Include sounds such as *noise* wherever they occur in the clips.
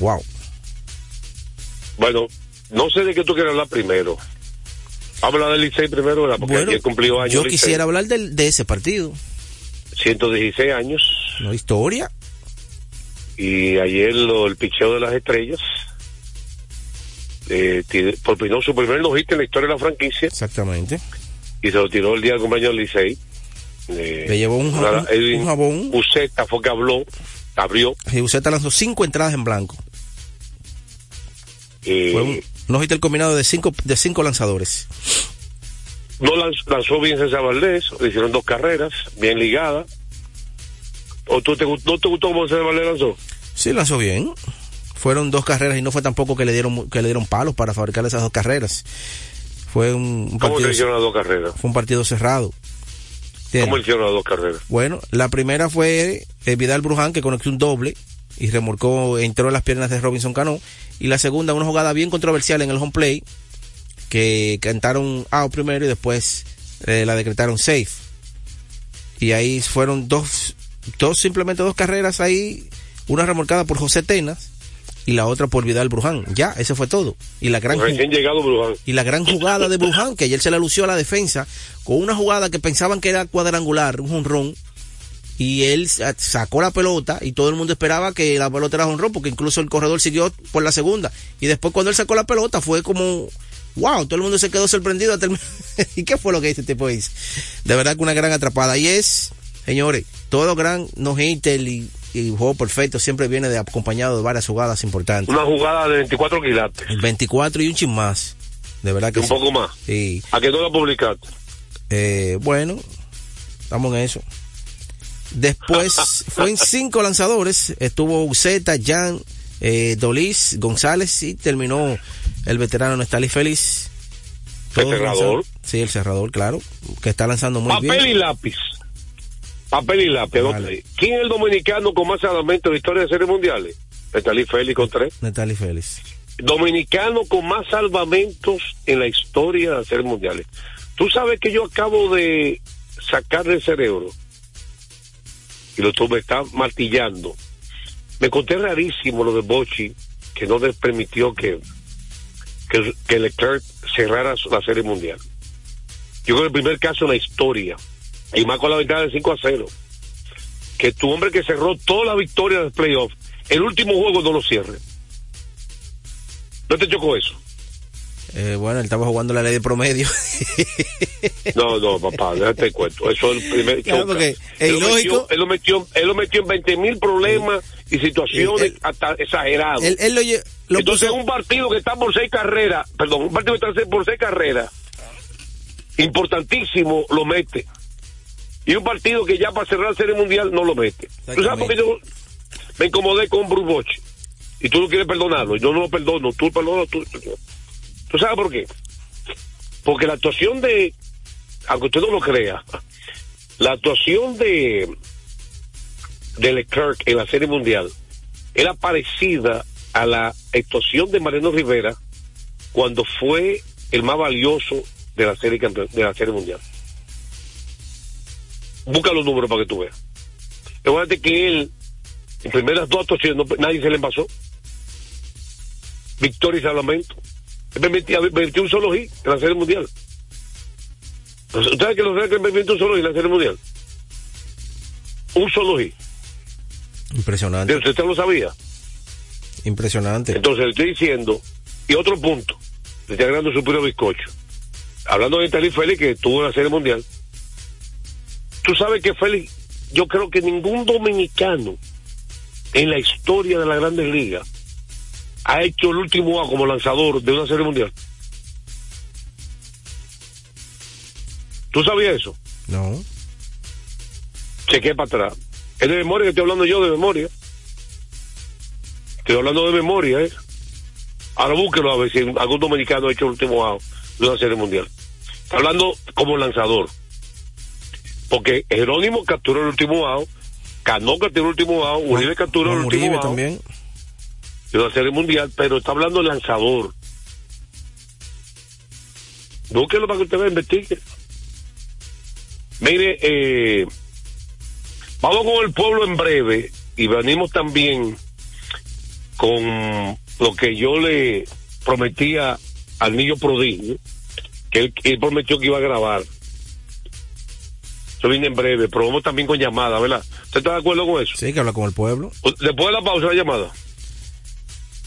Wow. Bueno, no sé de qué tú quieres hablar primero. Habla del Licey primero, ¿verdad? Porque Bueno, ayer cumplió años. yo Licey. quisiera hablar del- de ese partido. 116 años. ¿No? Historia. Y ayer lo, el picheo de las estrellas. Eh, propinó su primer no en la historia de la franquicia Exactamente. y se lo tiró el día del cumpleaños del Licey. Eh, Le llevó un, nada, un- Edwin un jabón. Fue que habló, abrió. Y usted lanzó cinco entradas en blanco. Eh, Fue un no el combinado de cinco, de cinco lanzadores. no lanz- lanzó bien César Valdés, le hicieron dos carreras, bien ligadas. ¿O tú te, no te gustó cómo César Valdés lanzó? Sí, lanzó bien. Fueron dos carreras y no fue tampoco que le dieron que le dieron palos para fabricar esas dos carreras. Fue un, un ¿Cómo partido le hicieron las dos carreras? fue un partido cerrado. ¿Cómo le hicieron las dos carreras? Bueno, la primera fue eh, Vidal Bruján que conectó un doble y remolcó, entró en las piernas de Robinson Cano. Y la segunda, una jugada bien controversial en el home play, que cantaron out primero y después eh, la decretaron safe. Y ahí fueron dos, dos, simplemente dos carreras ahí, una remolcada por José Tenas y la otra por Vidal Bruján. Ya, eso fue todo. Y la gran, llegado Bruján. y la gran jugada de Bruján, que ayer se la lució a la defensa, con una jugada que pensaban que era cuadrangular, un jonrón, y él sa- sacó la pelota y todo el mundo esperaba que la pelota era jonrón, porque incluso el corredor siguió por la segunda. Y después cuando él sacó la pelota fue como, wow, todo el mundo se quedó sorprendido. hasta el- *laughs* ¿Y qué fue lo que este tipo hizo? De verdad que una gran atrapada. Y es, señores, todo gran no hitter y, y juego perfecto siempre viene de acompañado de varias jugadas importantes. Una jugada de 24 quilates. 24 y un chin más. De verdad que Un sí. poco más. Sí. ¿A que no la publicaste? Eh, bueno, estamos en eso. Después *laughs* fue en cinco lanzadores. Estuvo Uceta, Jan, eh, Dolis, González y terminó el veterano Nestali Félix. El cerrador. Sí, el cerrador, claro. Que está lanzando muy Papel y bien. lápiz. Papel y lápiz. Vale. ¿Quién es el dominicano con más salvamentos en la historia de series mundiales? Estalí Félix con tres. Nestali Félix. Dominicano con más salvamentos en la historia de las series mundiales. Tú sabes que yo acabo de sacar del cerebro y lo me está martillando. Me conté rarísimo lo de Bochi, que no les permitió que, que, que Leclerc cerrara la serie mundial. Yo creo que el primer caso en la historia, y más con la ventaja de 5 a 0, que tu hombre que cerró toda la victoria del playoff, el último juego no lo cierre. ¿No te chocó eso? Eh, bueno, él estaba jugando la ley de promedio. *laughs* No, no, papá, déjate el cuento. Eso es el primer Claro, choca. porque es él, metió, él, lo metió, él lo metió en 20 mil problemas y situaciones Él- hasta exageradas. él, él lo, Entonces, puso- un partido que está por seis carreras, perdón, un partido que está por seis carreras, importantísimo, lo mete. Y un partido que ya para cerrar Serie Mundial no lo mete. ¿Tú sabes por qué yo me incomodé con Bruce Bochy? Y tú no quieres perdonarlo. Yo no lo perdono. Tú perdonas. Tú, ¿Tú sabes por qué? Porque la actuación de, aunque usted no lo crea, la actuación de, de Leclerc en la Serie Mundial era parecida a la actuación de Mariano Rivera cuando fue el más valioso de la serie de la serie mundial. Busca los números para que tú veas. Recuerda que él, en primeras dos actuaciones, nadie se le envasó. Victoria y salvamento. Él permitía, permitió un solo hit en la serie mundial. ¿Usted sabe que los Lakers permitió un solo hit en la serie mundial? Un solo hit. Impresionante, ¿Usted lo sabía? impresionante. Entonces le estoy diciendo, y otro punto, le estoy agregando su puro bizcocho. Hablando de Talí Félix, que estuvo en la serie mundial, tú sabes que Félix, yo creo que ningún dominicano en la historia de la Grandes Ligas ha hecho el último A como lanzador de una serie mundial. ¿Tú sabías eso? No. chequé para atrás. Es de memoria que estoy hablando yo de memoria. Estoy hablando de memoria, ¿eh? Ahora búsquelo a ver si algún dominicano ha hecho el último out de una serie mundial. Está hablando como lanzador. Porque Jerónimo capturó el último out, Cano capturó el último out, Uribe capturó el último out también. De una serie mundial, pero está hablando de lanzador. Búsquelo para que usted vea, investigue. Mire, eh, vamos con el pueblo en breve y venimos también con lo que yo le prometía al niño prodigio, que él, él prometió que iba a grabar. Eso viene en breve, pero vamos también con llamada, ¿verdad? ¿Usted está de acuerdo con eso? Sí, que hablar con el pueblo. Después de la pausa, la llamada.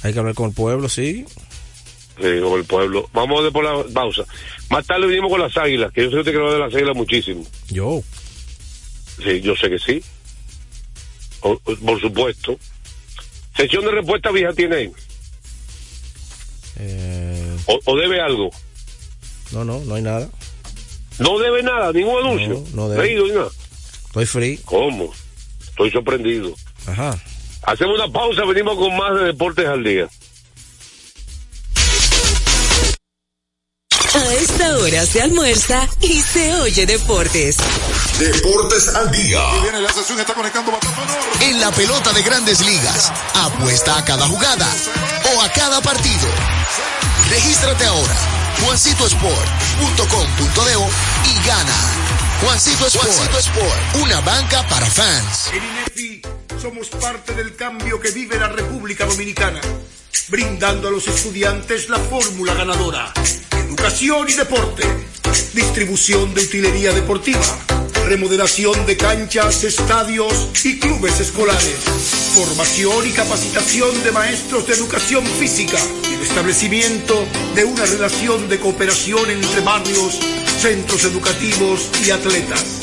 Hay que hablar con el pueblo, sí. Sí, con el pueblo. Vamos después de la pausa. Más tarde venimos con las águilas, que yo sé que te creo de las águilas muchísimo. Yo. Sí, yo sé que sí. O- o- por supuesto. Sesión de respuesta vieja tiene ahí. Eh, O, o debe algo. no, no, no hay nada. No debe nada, ningún anuncio. No, no debe. Leído nada. Estoy free. ¿Cómo? Estoy sorprendido. Ajá. Hacemos una pausa, venimos con más de Deportes al Día. A esta hora se almuerza y se oye deportes. Deportes al día. Viene la sesión, está conectando batazo enorme. En la pelota de grandes ligas. Apuesta a cada jugada o a cada partido. Regístrate ahora. JuancitoSport.com.de y gana. Juancito Sport. Juancito Sport. Una banca para fans. Somos parte del cambio que vive la República Dominicana, brindando a los estudiantes la fórmula ganadora. Educación y deporte, distribución de utilería deportiva, remodelación de canchas, estadios y clubes escolares, formación y capacitación de maestros de educación física y el establecimiento de una relación de cooperación entre barrios, centros educativos y atletas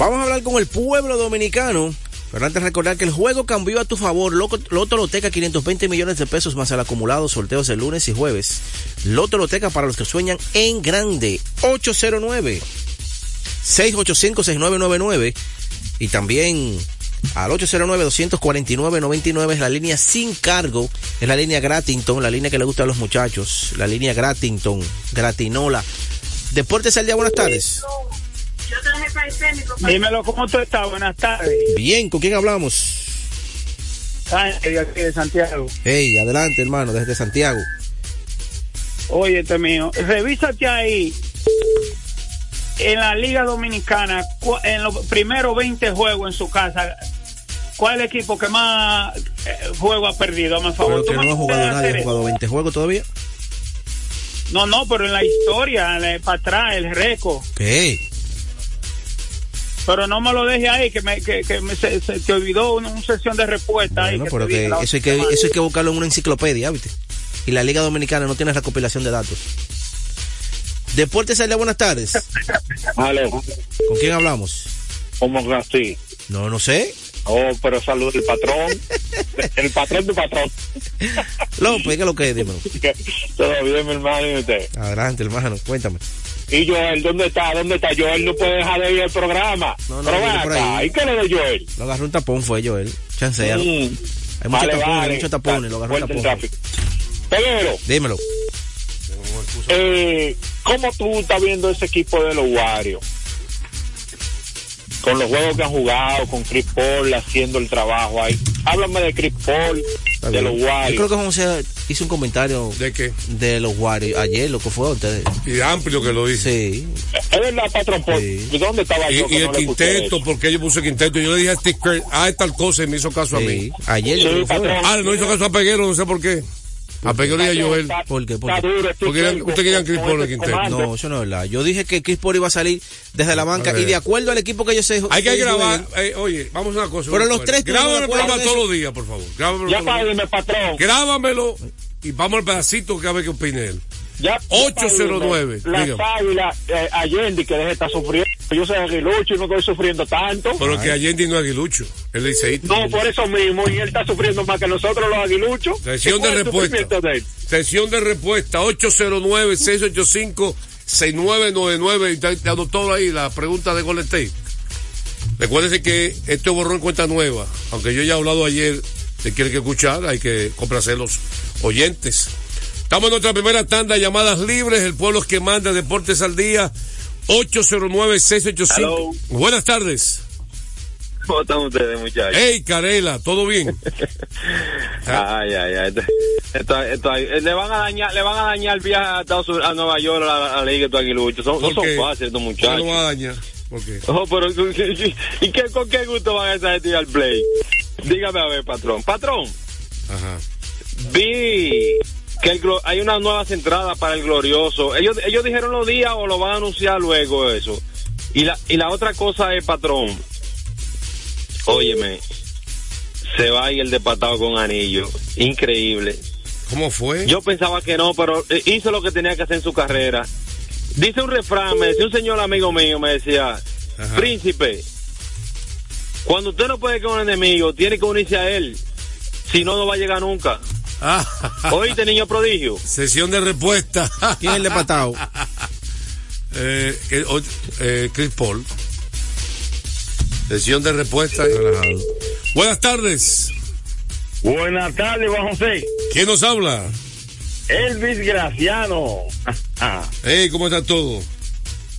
Vamos a hablar con el pueblo dominicano. Pero antes recordar que el juego cambió a tu favor. Loto Loteca 520 millones de pesos más el acumulado. Sorteos el lunes y jueves. Loto Loteca para los que sueñan en grande. 809 685 6999 y también al 809-249-99 es la línea sin cargo, es la línea Gratington, la línea que le gusta a los muchachos, la línea Gratington, Gratinola. Deportes al día, buenas tardes. Dímelo, ¿cómo tú estás? Buenas tardes. Bien, ¿con quién hablamos? Sánchez, de aquí de Santiago. Hey, adelante hermano, desde Santiago. Oye, este mío, revísate ahí en la Liga Dominicana, en los primeros 20 juegos en su casa, ¿cuál es el equipo que más eh, juego ha perdido? El favor. Pero que ¿Tú me no ha jugado nadie, ha jugado 20 juegos todavía. No, no, pero en la historia, en la- para atrás, el récord. ¿Qué? Pero no me lo deje ahí, que me, que, que me se, se te olvidó una, una sesión de respuesta ahí. Bueno, que pero que eso hay que, semana. eso hay que buscarlo en una enciclopedia, ¿viste? Y la Liga Dominicana no tiene recopilación de datos. Deportes al día, buenas tardes. *laughs* Aló, ¿Con quién hablamos? ¿cómo que así? No, no sé. Oh, pero salud el patrón. *laughs* el patrón de patrón. López, ¿qué es lo que es? Dímelo. *laughs* Todo bien, mi hermano, y usted. Adelante, hermano, cuéntame. Y Joel, ¿dónde está? ¿Dónde está? Joel no puede dejar de ir al programa. No, no, acá. ¿y qué le de Joel? Lo agarró un tapón, fue yo, él. Chancealo. Mm, Hay muchos vale, tapones, vale. hay muchos tapones, lo agarró un tapón. Peguero, Dímelo. eh, ¿cómo tú estás viendo ese equipo de los Warriors? Con los juegos que han jugado, con Chris Paul haciendo el trabajo ahí. Háblame de Chris Paul, Está de bien. los Yo creo Warriors. que José hizo un comentario ¿De qué? de los Warriors ayer, lo que fue ustedes. Y amplio que lo dice. Sí. Es verdad, patrón Paul. Sí. ¿Dónde estaba Y, yo? y el no quinteto, porque yo puse quinteto. Yo le dije a Steve Kerr, ah, tal cosa y me hizo caso a mí. Ayer, Sí, lo que fue. patrón. Ah, no hizo caso a Peguero, no sé por qué. A Peguero y a Joel. ¿Por qué? ¿Por está qué? duro, Porque usted quería a Chris Paul en comando. No, eso no es verdad. Yo dije que Chris Paul iba a salir desde la banca y de acuerdo al equipo que ellos se Hay que grabar. eh, oye, vamos a una cosa. Pero los tres Grábame el programa todos los días, por favor. Grábamelo Ya págueme, patrón. Grábamelo y vamos al pedacito que a ver qué opine él. Ya, 809, Las águilas, eh, Allende, que deje de estar sufriendo. Yo soy aguilucho y no estoy sufriendo tanto. Pero que Allende no es aguilucho. Él dice No, por eso mismo, y él está sufriendo más que nosotros los aguiluchos. Sesión de ¿Cuál es el respuesta. de? Sesión de respuesta 809-685-6999. Y te te anotó ahí la pregunta de Golden State. Recuérdese que esto es borrón en cuenta nueva. Aunque yo ya he hablado ayer de quiere que escuchar, hay que complacer los oyentes. Estamos en nuestra primera tanda de llamadas libres. El pueblo es que manda Deportes al Día. 809-685. Hello. Buenas tardes. ¿Cómo están ustedes, muchachos? Hey, Carela, ¿todo bien? *laughs* Ay, ay, ay. Esto, esto, esto- le van a dañar, le van a dañar el viaje a, Estados Unidos- a Nueva York a la, a la Liga de Aguilucho. Son, no ¿Por son fáciles estos ¿Qué muchachos. lo va a dañar? ¿Por qué? Oh, pero, ¿y qué, con qué gusto van a esa gente ir al play? Dígame a ver, patrón. Patrón, Ajá. vi que el, hay unas nuevas entradas para el glorioso. Ellos, ellos dijeron los días o lo van a anunciar luego eso. Y la, y la otra cosa es, patrón, óyeme, se va y el despatado con anillo. Increíble. ¿Cómo fue? Yo pensaba que no, pero eh, hizo lo que tenía que hacer en su carrera. Dice un refrán, me decía un señor amigo mío, me decía, Ajá. príncipe, cuando usted no puede con un enemigo, tiene que unirse a él. Si no, no va a llegar nunca. Ah, Oíste, niño prodigio. Sesión de respuesta. ¿Quién es el de patao? eh, eh, eh, Chris Paul. Sesión de respuesta. Relajado. Buenas tardes. Buenas tardes, Juan José. ¿Quién nos habla? Elvis Graciano. *laughs* Hey, ¿cómo está todo?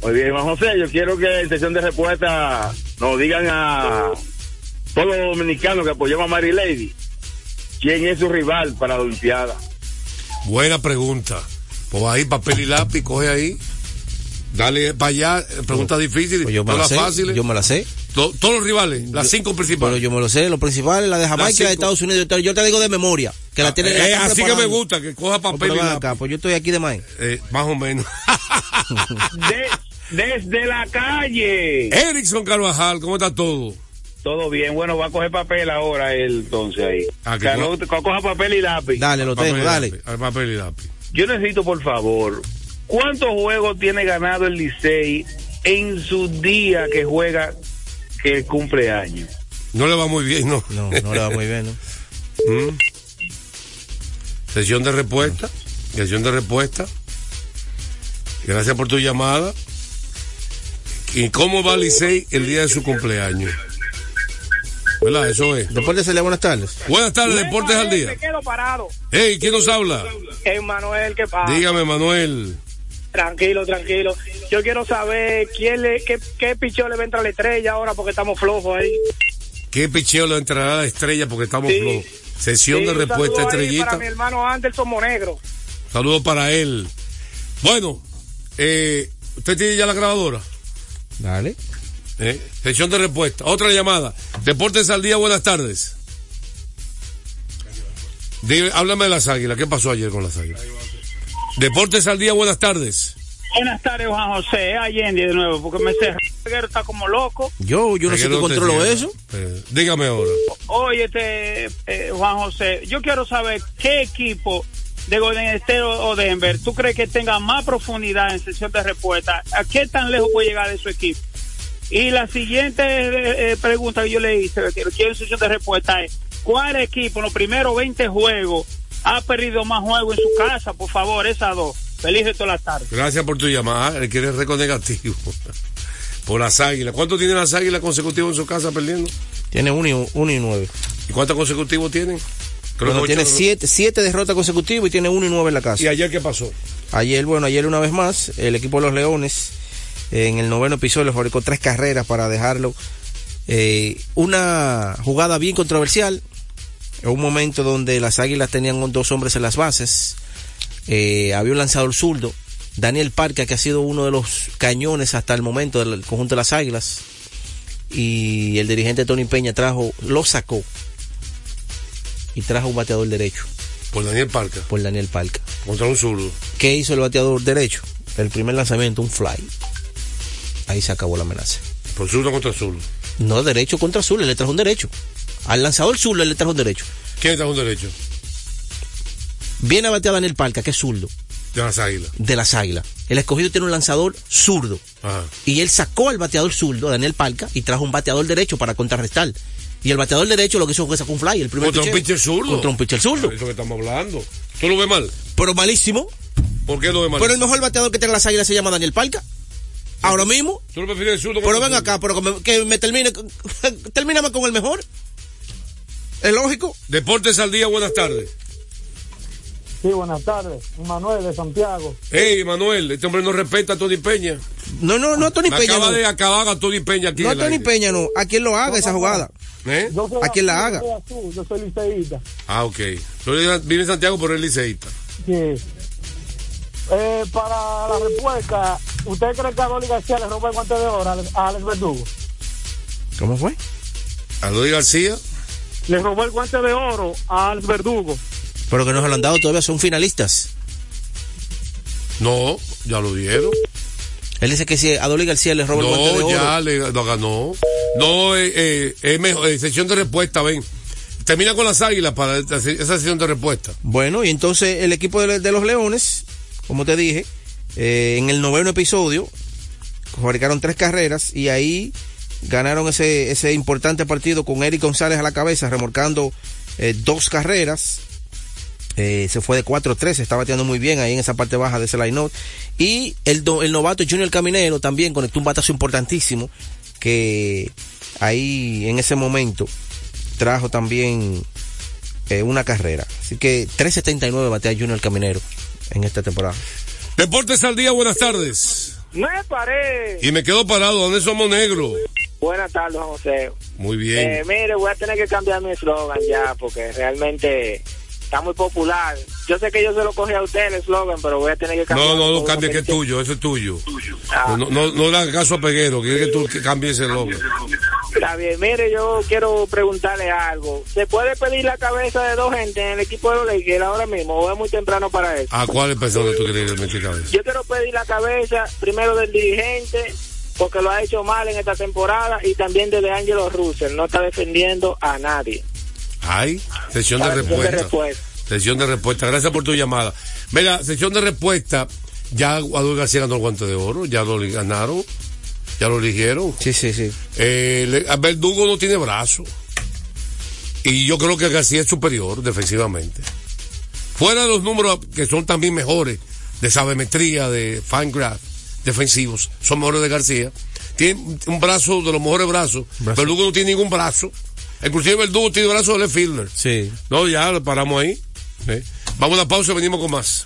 Muy bien, Juan José. Yo quiero que en sesión de respuesta nos digan a todos los dominicanos que apoyamos a Mary Lady quién es su rival para la Olimpiada. Buena pregunta. Pues ahí, papel y lápiz, coge ahí. Dale para allá. Preguntas difíciles. Pues yo me la todas sé. fáciles. Yo me la sé. To- todos los rivales, las cinco Pero principales. yo me lo sé, los principales, la de Jamaica y la de. Estados Unidos. Yo te, digo de memoria, que la tiene Eh, así que me gusta, que coja No, papel pero y lápiz. acá, pues yo estoy aquí de más. Eh, más o menos. *laughs* De- desde la calle. Erickson Carvajal, ¿cómo está todo? Todo bien. Bueno, va a coger papel ahora él, entonces ahí. Ah, que Carlos, co- coja papel y lápiz. Dale, lo Papel tengo, dale. al papel y lápiz. Yo necesito, por favor, ¿cuántos juegos tiene ganado el Licey en su día que juega que el cumpleaños? No le va muy bien, ¿no? No, no le va muy bien, ¿no? *laughs* Mm. Sesión de respuesta. Sesión de respuesta. Gracias por tu llamada. ¿Y cómo va Licey el día de su cumpleaños? ¿Verdad? Eso es. Después de buenas tardes. Buenas tardes, Deportes al Día. Me quedo parado. Hey, ¿quién nos habla? Emanuel, ¿qué pasa? Dígame, Manuel. Tranquilo, tranquilo. Yo quiero saber quién le, qué, qué pichón le va a entrar a la estrella ahora porque estamos flojos ahí. ¿Qué picheo le entrará a la estrella porque estamos Sí. flojos? Sesión Sí, de respuesta, estrellita. Para mi hermano Anderson Monegro. Saludos para él. Bueno, eh, ¿usted tiene ya la grabadora? Dale. ¿Eh? Sesión de respuesta. Otra llamada. Deportes al día, buenas tardes. Dime, háblame de las águilas. ¿Qué pasó ayer con las águilas? Deportes al día, buenas tardes. Buenas tardes, Juan José. Allende de nuevo, porque me cerró. está como loco. Yo, yo no sé qué controlo eso. Eh, dígame ahora. Oye, este, eh, Juan José, yo quiero saber qué equipo de Golden State o o Denver tú crees que tenga más profundidad en sesión de respuesta. ¿A qué tan lejos puede llegar de su equipo? Y la siguiente eh, eh, pregunta que yo le hice, que quiero en sesión de respuesta es, ¿cuál equipo en los primeros 20 juegos ha perdido más juegos en su casa? Por favor, esas dos. Feliz de toda la tarde. Gracias por tu llamada. Él quiere récord negativo. *laughs* por las águilas. ¿Cuánto tienen las águilas consecutivos en su casa perdiendo? Tiene uno y, uno y nueve. ¿Y cuántos consecutivos tienen? Creo Bueno, que tiene ocho- siete, siete derrotas consecutivas y tiene uno y nueve en la casa. ¿Y ayer qué pasó? Ayer, bueno, ayer una vez más, el equipo de los Leones en el noveno episodio fabricó tres carreras para dejarlo. Eh, una jugada bien controversial, en un momento donde las Águilas tenían dos hombres en las bases. Eh, había un lanzador zurdo, Daniel Parca, que ha sido uno de los cañones hasta el momento del conjunto de las Águilas. Y el dirigente Tony Peña trajo, lo sacó y trajo un bateador derecho Por Daniel Parca. por Daniel Parca. Contra un zurdo. ¿Qué hizo el bateador derecho? El primer lanzamiento, un fly. Ahí se acabó la amenaza. Por zurdo contra zurdo. No derecho contra él le trajo un derecho. Al lanzador zurdo él le trajo un derecho. ¿Quién está un derecho? Viene a batear Daniel Palca, que es zurdo, De las águilas. de las águilas. El escogido tiene un lanzador zurdo. Ajá. Y él sacó al bateador zurdo, Daniel Palca, y trajo un bateador derecho para contrarrestar. Y el bateador derecho lo que hizo fue sacar un fly. El primer Contra un pitcher zurdo. Contra un pitcher zurdo. Ah, Eso que estamos hablando. ¿Tú lo ves mal? Pero malísimo. ¿Por qué lo ves mal? Pero el mejor bateador que tiene las águilas se llama Daniel Palca. Ahora mismo. ¿Tú lo prefieres el zurdo? Pero ven acá, pero que me, que me termine, *laughs* termíname con el mejor. ¿Es lógico? Deportes al día, buenas tardes. Sí, buenas tardes. Manuel de Santiago. Hey, Manuel, este hombre no respeta a Tony Peña. No, no, no a Tony Me Peña. acaba no. de acabar a Tony Peña aquí. No en Tony aire. Peña, no. A quien lo haga esa jugada. ¿Eh? Yo soy A quien la haga. Yo soy azul, yo soy liceísta. Ah, ok. Tú vives en Santiago, pero es liceísta. Sí. Eh, para la respuesta, ¿usted cree que a Dolly García le roba el guante de oro a Alex- Verdugo? ¿Cómo fue? A Luis García. Le robó el guante de oro a Alex Verdugo. Pero que no se lo han dado todavía, son finalistas. No, ya lo dieron. Él dice que si a Dolly García le roba el guante de No, oro. ya le, lo ganó. No, eh, eh, es mejor, eh, sección de respuesta, ven. Termina con las águilas para esa esa sesión de respuesta. Bueno, y entonces el equipo de, de los Leones, como te dije, eh, en el noveno episodio, fabricaron tres carreras y ahí ganaron ese, ese importante partido con Eric González a la cabeza, remolcando eh, dos carreras. Eh, se fue de 4-3, se está bateando muy bien ahí en esa parte baja de ese line Y el, el novato Junior Caminero también conectó un batazo importantísimo que ahí en ese momento trajo también una carrera. Así que 3.79 batea Junior Caminero en esta temporada. Deportes al día, buenas tardes. Me paré. Y me quedo parado, ¿dónde somos negros? Buenas tardes, José. Muy bien. Eh, mire, voy a tener que cambiar mi eslogan ya, porque realmente está muy popular. Yo sé que yo se lo cogí a usted el eslogan, pero voy a tener que cambiar. No, no, no cambie, que es tuyo, ese es tuyo. Ah. No, no, no le hagas caso a Peguero, quiere que tú que cambies el logo. Está bien, mire, yo quiero preguntarle algo. ¿Se puede pedir la cabeza de dos gente en el equipo de los Lakers ahora mismo o es muy temprano para eso? ¿A cuáles personas tú quieres meter cabeza? Yo quiero pedir la cabeza primero del dirigente porque lo ha hecho mal en esta temporada y también de Angelo Russell. No está defendiendo a nadie. Hay sesión de de respuesta. respuesta. Sesión de respuesta. Gracias por tu llamada. Mira, sesión de respuesta. Ya Adolfo García ganó el guante de oro. Ya lo ganaron. Ya lo eligieron. Sí, sí, sí. Eh, le- Verdugo no tiene brazo. Y yo creo que García es superior defensivamente. Fuera de los números que son también mejores de sabemetría, de Fangraph, defensivos, son mejores de García. Tiene un brazo de los mejores brazos. Verdugo no tiene ningún brazo. Inclusive Verdugo tiene brazo de left fielder. Sí. No, ya lo paramos ahí. Sí. Vamos a la pausa y venimos con más.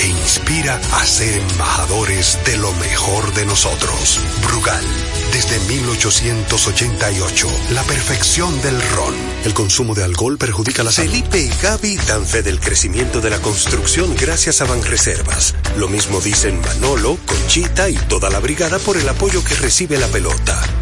e inspira a ser embajadores de lo mejor de nosotros. Brugal, desde 1888, la perfección del ron. El consumo de alcohol perjudica la salud. Felipe y Gaby dan fe del crecimiento de la construcción gracias a Banreservas. Lo mismo dicen Manolo, Conchita y toda la brigada por el apoyo que recibe la pelota.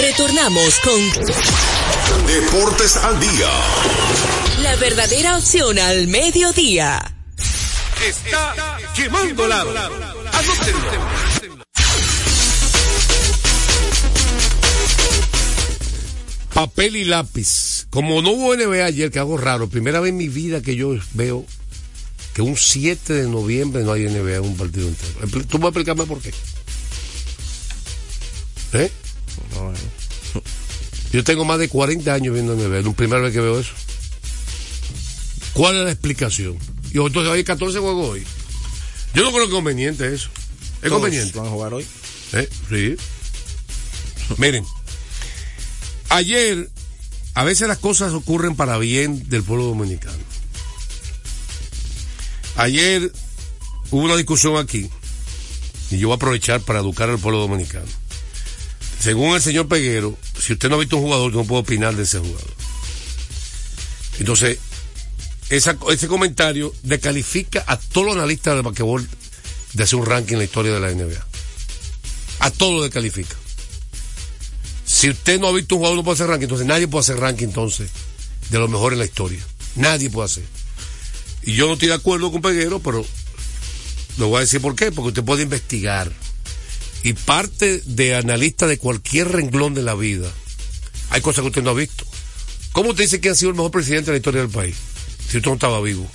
Retornamos con Deportes al día. la verdadera opción al mediodía. Está quemando lado. Anótenlo. Papel y lápiz. Como no hubo NBA ayer, que hago raro, primera vez en mi vida que yo veo que un 7 de noviembre no hay NBA un partido entero. ¿Tú puedes explicarme por qué? ¿Eh? Yo tengo más de 40 años viendo es la primera vez que veo eso. ¿Cuál es la explicación? Y entonces hay 14 juegos hoy. Yo no creo que es conveniente eso. Es conveniente. van a jugar hoy. ¿Eh? Sí. Miren, ayer a veces las cosas ocurren para bien del pueblo dominicano. Ayer hubo una discusión aquí, y yo voy a aprovechar para educar al pueblo dominicano. Según el señor Peguero, si usted no ha visto un jugador, no puede opinar de ese jugador. Entonces, ese comentario descalifica a todos los analistas de basquetbol de hacer un ranking en la historia de la NBA. A todos lo descalifica. Si usted no ha visto un jugador, no puede hacer ranking, entonces nadie puede hacer ranking entonces de lo mejor en la historia. Nadie puede hacer. Y yo no estoy de acuerdo con Peguero, pero lo voy a decir por qué, porque usted puede investigar. Y parte de analista de cualquier renglón de la vida, hay cosas que usted no ha visto. ¿Cómo usted dice que ha sido el mejor presidente de la historia del país? Si usted no estaba vivo.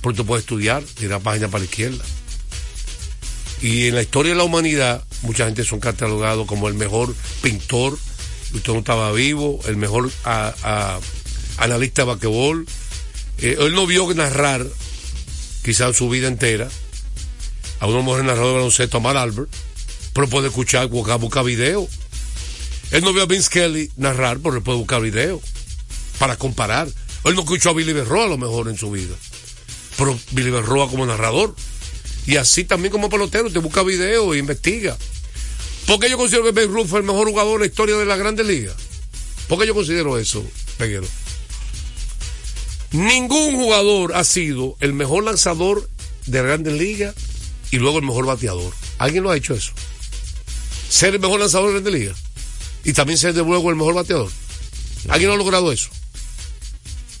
Porque usted puede estudiar, tirar página para la izquierda. Y en la historia de la humanidad, mucha gente son catalogados como el mejor pintor, usted no estaba vivo, el mejor a- a- analista de basquetbol. Eh, él no vio narrar, quizás su vida entera, a una mujer narradora de baloncesto, a Mar Albert, pero puede escuchar, buscar, buscar video. Él no vio a Vince Kelly narrar, pero él puede buscar video para comparar. Él no escuchó a Billy Berroa a lo mejor en su vida, pero Billy Berroa como narrador. Y así también como pelotero, te busca video e investiga. ¿Por qué yo considero que Babe Ruth fue el mejor jugador en la historia de la Grandes Ligas? ¿Por qué yo considero eso, Peguero? Ningún jugador ha sido el mejor lanzador de Grandes Ligas y luego el mejor bateador. ¿Alguien lo ha hecho eso? Ser el mejor lanzador de la Grandes Ligas y también ser de luego el mejor bateador. ¿Alguien no ha logrado eso?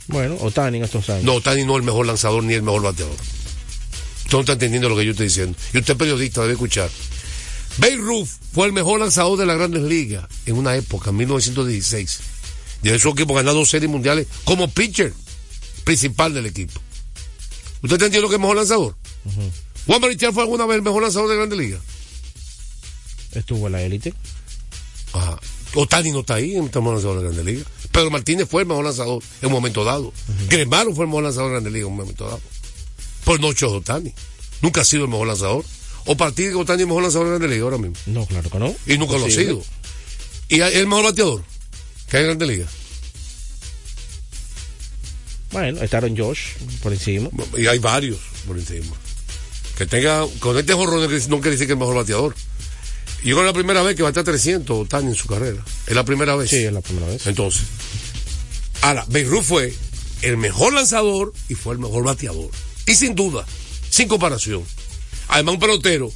Bueno, Otani en estos años. No, Otani no es el mejor lanzador ni el mejor bateador. Usted no está entendiendo lo que yo estoy diciendo. Y usted periodista, debe escuchar. Babe Ruth fue el mejor lanzador de las grandes ligas en una época, en 1916. Y de su equipo ganó dos series mundiales como pitcher principal del equipo. ¿Usted está entendiendo que es el mejor lanzador? Juan Marichal fue alguna vez el mejor lanzador de grandes ligas. Estuvo en la élite. Ajá. Otani no está ahí, en el mejor lanzador de grandes ligas. Pedro Martínez fue el mejor lanzador en un momento dado. Gremaro fue el mejor lanzador de grandes ligas en un momento dado. Por no Cho Otani. Nunca ha sido el mejor lanzador. O partir que Otani es el mejor lanzador de grandes ligas ahora mismo. No, claro que no. Y nunca lo ha sido. Y el mejor bateador que hay en grandes ligas. Bueno, estaron Josh por encima. Y hay varios por encima. Que tenga, con este jorrón no quiere decir que es el mejor bateador. Y yo creo que es la primera vez que va a estar 300 Otani en su carrera. Es la primera vez. Sí, es la primera vez. Entonces, ahora, Beirut fue el mejor lanzador y fue el mejor bateador. Y sin duda, sin comparación. Además, un pelotero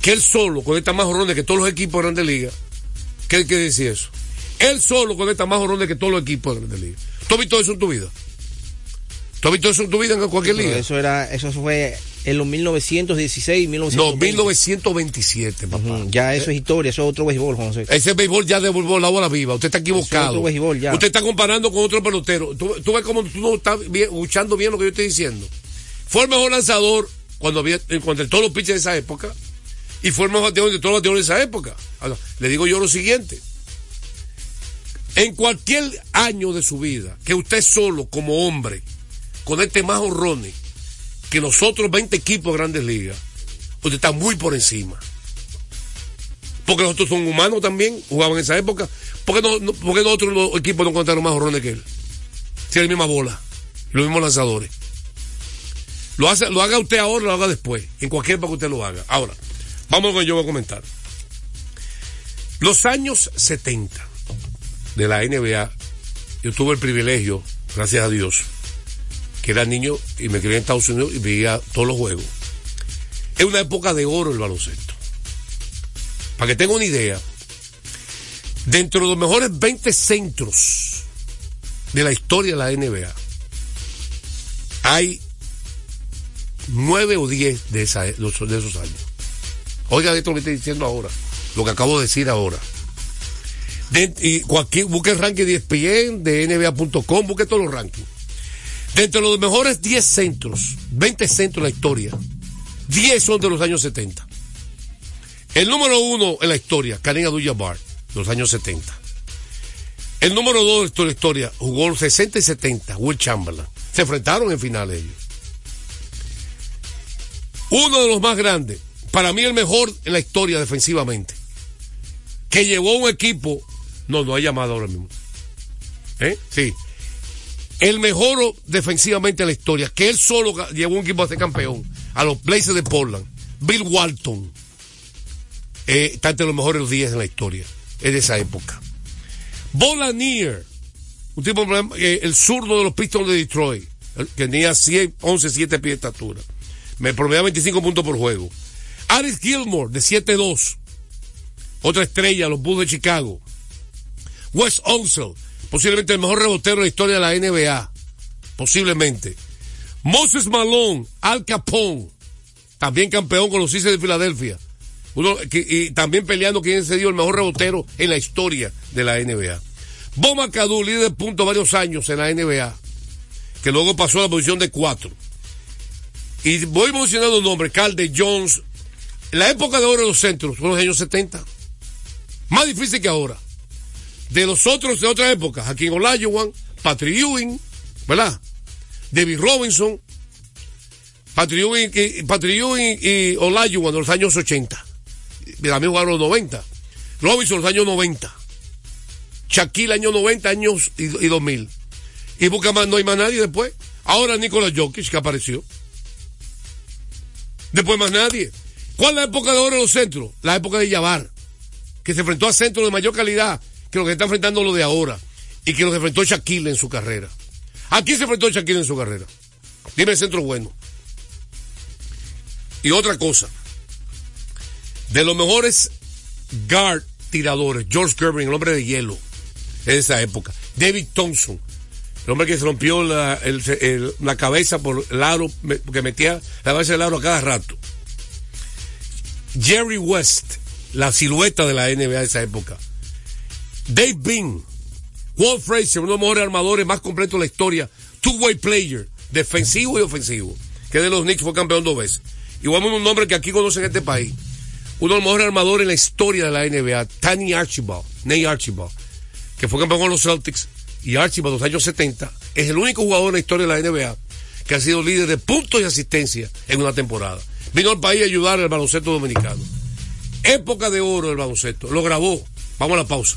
que él solo conecta más jorrones que todos los equipos de Grandes Ligas. ¿Qué quiere decir eso? Él solo conecta más jorrones que todos los equipos de Grandes Ligas. ¿Tú has visto eso en tu vida? ¿Tú has visto eso en tu vida en cualquier liga? eso era, eso fue en los 1916, No, 1920. 1927, papá. Ya eso es historia, eso es otro béisbol, José. Ese béisbol ya devolvió la bola viva. Usted está equivocado. otro béisbol ya. Usted está comparando con otro pelotero. Tú, tú ves como tú no estás bien- escuchando bien lo que yo estoy diciendo. Fue el mejor lanzador cuando había, cuando todos los pitchers de esa época. Y fue el mejor bateador de todos los bateadores de esa época. Ahora, le digo yo lo siguiente. En cualquier año de su vida, que usted solo, como hombre, conecte más honrones que los otros 20 equipos de grandes ligas, usted está muy por encima porque los otros son humanos también, jugaban en esa época. ¿Por qué, no, no- por qué nosotros los equipos no contaron más jorrones que él? Si es la misma bola, los mismos lanzadores. Lo, hace, lo haga usted ahora, lo haga después, en cualquier época que usted lo haga. Ahora, vamos a lo yo voy a comentar. Los años 70 de la NBA, yo tuve el privilegio, gracias a Dios, que era niño y me crié en Estados Unidos y veía todos los juegos. Es una época de oro el baloncesto. Para que tenga una idea, dentro de los mejores 20 centros de la historia de la NBA, hay 9 o 10 de, esa- de esos años. Oiga esto que estoy diciendo ahora, lo que acabo de decir ahora. Y cualquier, busque el ranking de ESPN, de NBA.com, busque todos los rankings. Dentro de los mejores 10 centros, 20 centros de la historia, 10 son de los años 70. El número uno en la historia, Karim Abdul-Jabbar, de los años 70. El número dos de la historia, jugó los 60 y 70, Will Chamberlain. Se enfrentaron en finales ellos. Uno de los más grandes, para mí el mejor en la historia defensivamente, que llevó un equipo, no, no hay llamado ahora mismo. ¿Eh? Sí. El mejor defensivamente en la historia, que él solo llevó un equipo a ser campeón. a los Blazers de Portland. Bill Walton. Eh, está entre los mejores 10 en la historia. Es de esa época. Bolanier. Un tipo, eh, el zurdo de los Pistons de Detroit. Que tenía 100, 11, 7 pies de estatura. Me promediaba 25 puntos por juego. Aris Gilmore, de 7-2. Otra estrella, los Bulls de Chicago. Wes Unseld, posiblemente el mejor rebotero de la historia de la NBA. Posiblemente. Moses Malone, Al Capone, también campeón con los Sixers de Filadelfia. Uno, y también peleando quién se dio el mejor rebotero en la historia de la NBA. Bo McAdoo, líder de puntos varios años en la NBA, que luego pasó a la posición de cuatro. Y voy mencionando nombres, Calde Jones. La época de oro de los centros fue los años 70. Más difícil que ahora. De los otros de otra época, Hakeem Olajuwon, Patrick Ewing, ¿verdad? David Robinson, Patrick Ewing, y, Patrick Ewing y Olajuwon de los años 80. Y También jugaron los 90. Robinson los años 90. Shaquille años 90, años y, y 2000. Y busca más, no hay más nadie después. Ahora Nicolás Jokic que apareció. Después más nadie. ¿Cuál es la época de oro de los centros? La época de Yavar, que se enfrentó a centros de mayor calidad que los que está enfrentando lo de ahora. Y que los enfrentó Shaquille en su carrera. ¿A quién se enfrentó Shaquille en su carrera? Dime el centro bueno. Y otra cosa. De los mejores guard tiradores, George Gervin, el hombre de hielo, en esa época. David Thompson, el hombre que se rompió la, cabeza por el aro, que metía la cabeza del aro a cada rato. Jerry West, la silueta de la NBA de esa época. Dave Bean, Walt Frazier, uno de los mejores armadores más completos de la historia, two-way player, defensivo y ofensivo, que de los Knicks fue campeón dos veces. Igual un nombre que aquí conocen en este país. Uno de los mejores armadores en la historia de la NBA, Tany Archibald, Nate Archibald, que fue campeón con los Celtics, y Archibald en los años 70, es el único jugador en la historia de la NBA que ha sido líder de puntos y asistencia en una temporada. Vino al país a ayudar al baloncesto dominicano. Época de oro del baloncesto. Lo grabó. Vamos a la pausa.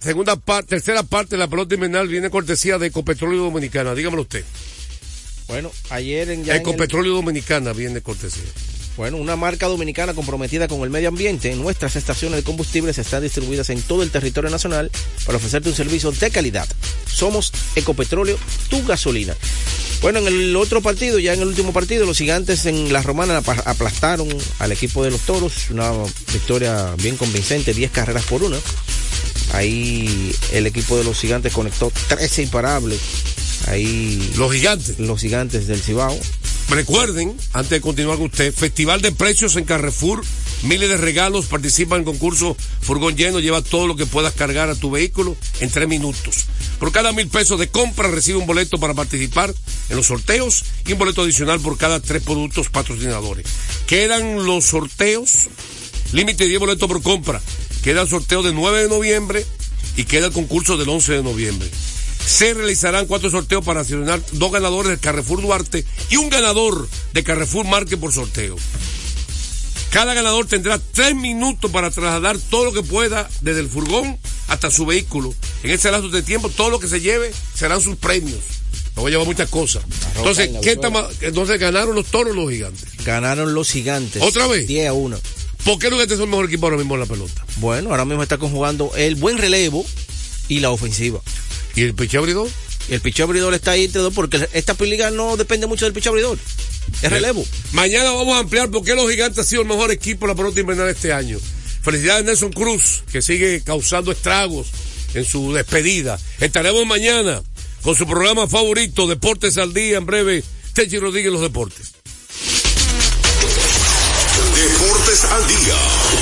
Segunda parte, tercera parte de la pelota invernal viene cortesía de Ecopetróleo Dominicana. Dígamelo usted. Bueno, ayer en ya en el- Ecopetróleo Dominicana viene cortesía. Bueno, una marca dominicana comprometida con el medio ambiente. Nuestras estaciones de combustibles están distribuidas en todo el territorio nacional para ofrecerte un servicio de calidad. Somos Ecopetróleo, tu gasolina. Bueno, en el otro partido, ya en el último partido, los gigantes en la romana aplastaron al equipo de los toros. Una victoria bien convincente, 10 carreras por una. Ahí el equipo de los gigantes conectó 13 imparables. Ahí. Los gigantes. Los gigantes del Cibao. Recuerden, antes de continuar con usted, Festival de Precios en Carrefour, miles de regalos, participa en concurso Furgón Lleno, lleva todo lo que puedas cargar a tu vehículo en tres minutos. Por cada mil pesos de compra recibe un boleto para participar en los sorteos y un boleto adicional por cada tres productos patrocinadores. Quedan los sorteos, límite de 10 boletos por compra. Queda el sorteo del 9 de noviembre y queda el concurso del 11 de noviembre. Se realizarán cuatro sorteos para seleccionar dos ganadores del Carrefour Duarte y un ganador de Carrefour Marque por sorteo. Cada ganador tendrá tres minutos para trasladar todo lo que pueda desde el furgón hasta su vehículo. En ese lapso de tiempo, todo lo que se lleve serán sus premios. Me voy a llevar muchas cosas. Entonces, ¿qué entonces ganaron los toros los gigantes. Ganaron los gigantes. ¿Otra vez? 10 a 1. ¿Por qué los gigantes son el mejor equipo ahora mismo en la pelota? Bueno, ahora mismo está conjugando el buen relevo y la ofensiva. ¿Y el picheo abridor? Y el picheo abridor está ahí entre dos porque esta liga no depende mucho del picheo abridor. Es relevo. Mañana vamos a ampliar por qué los gigantes han sido el mejor equipo de la pelota invernal este año. Felicidades a Nelson Cruz, que sigue causando estragos en su despedida. Estaremos mañana con su programa favorito, Deportes al Día, en breve, Techi Rodríguez, los deportes. Deportes al día.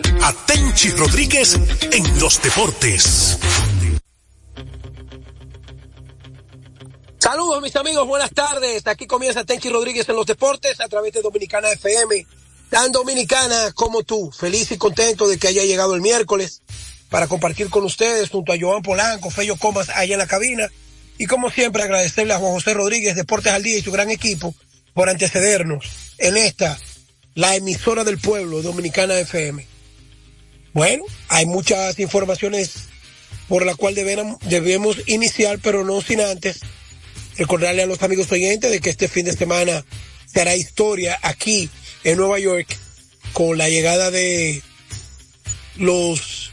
a Tenchi Rodríguez en los deportes. Saludos mis amigos, buenas tardes. Aquí comienza Tenchi Rodríguez en los deportes a través de Dominicana FM. Tan dominicana como tú, feliz y contento de que haya llegado el miércoles para compartir con ustedes junto a Joan Polanco, Fello Comas allá en la cabina. Y como siempre agradecerle a Juan José Rodríguez, Deportes al Día y su gran equipo por antecedernos en esta, la emisora del pueblo, Dominicana FM. Bueno, hay muchas informaciones por la cual debemos iniciar, pero no sin antes recordarle a los amigos oyentes de que este fin de semana se hará historia aquí en Nueva York con la llegada de los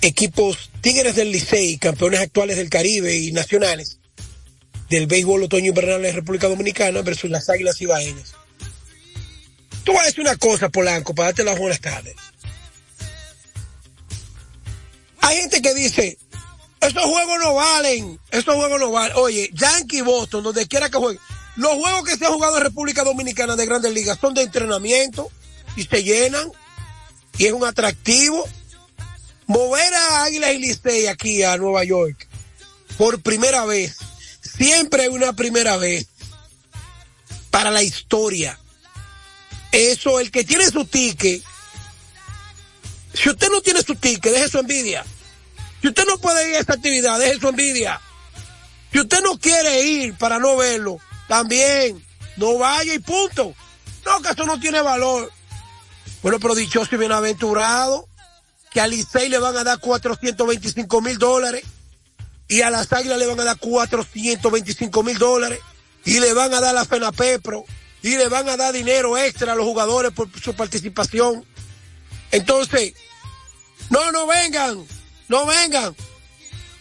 equipos Tigres del Licey, campeones actuales del Caribe y nacionales del béisbol otoño invernal de República Dominicana versus las Águilas Ibaeñas. Tú vas a decir una cosa, Polanco, para darte las buenas tardes. Hay gente que dice, estos juegos no valen, estos juegos no valen. Oye, Yankee Boston, donde quiera que jueguen, los juegos que se han jugado en República Dominicana de grandes ligas son de entrenamiento y se llenan y es un atractivo. Mover a Águilas y Licey aquí a Nueva York por primera vez, siempre hay una primera vez para la historia. Eso, el que tiene su ticket, si usted no tiene su ticket, deje su envidia. Si usted no puede ir a esta actividad, deje su envidia. Si usted no quiere ir para no verlo, también no vaya y punto. No, que eso no tiene valor. Bueno, pero dichoso y bienaventurado, que a Licey le van a dar 425 mil dólares y a las águilas le van a dar 425 mil dólares y le van a dar la FENAPEPRO y le van a dar dinero extra a los jugadores por su participación. Entonces, no, no vengan, no vengan,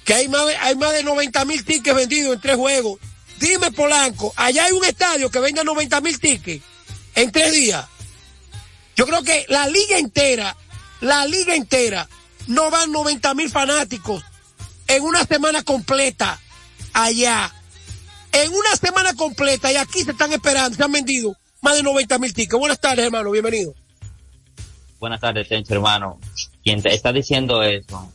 que hay más, de- hay más de 90 mil tickets vendidos en tres juegos. Dime, Polanco, allá hay un estadio que venda 90 mil tickets en tres días. Yo creo que la liga entera, la liga entera, no van 90 mil fanáticos en una semana completa allá. En una semana completa y aquí se están esperando, se han vendido más de 90 mil tickets. Buenas tardes, hermano, bienvenido. Buenas tardes, Tencho, hermano. Quien te está diciendo eso,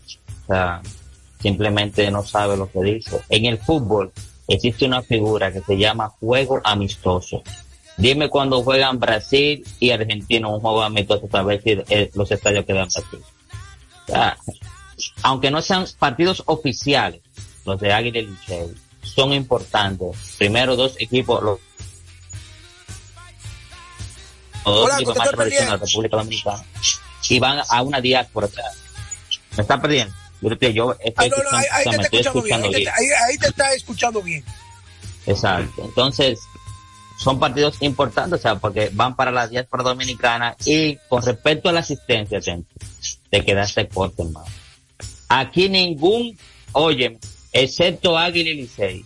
simplemente no sabe lo que dice. En el fútbol existe una figura que se llama juego amistoso. Dime cuando juegan Brasil y Argentina un juego amistoso para ver si eh, los estadios quedan vacíos. Aunque no sean partidos oficiales, los de Águila y Licey son importantes. Primero dos equipos, los, los dos te más estoy de la República Dominicana y van a una diáspora. O me está perdiendo. Yo, yo Ah, estoy no, no, ahí, ahí te está estoy escuchando bien. escuchando Ahí te, bien. ahí- ahí te está escuchando bien. Exacto. Entonces, son partidos importantes, o sea, porque van para la diáspora dominicana y con respecto a la asistencia, te quedaste corto, hermano. Aquí ningún, oye, excepto Águila y Licey.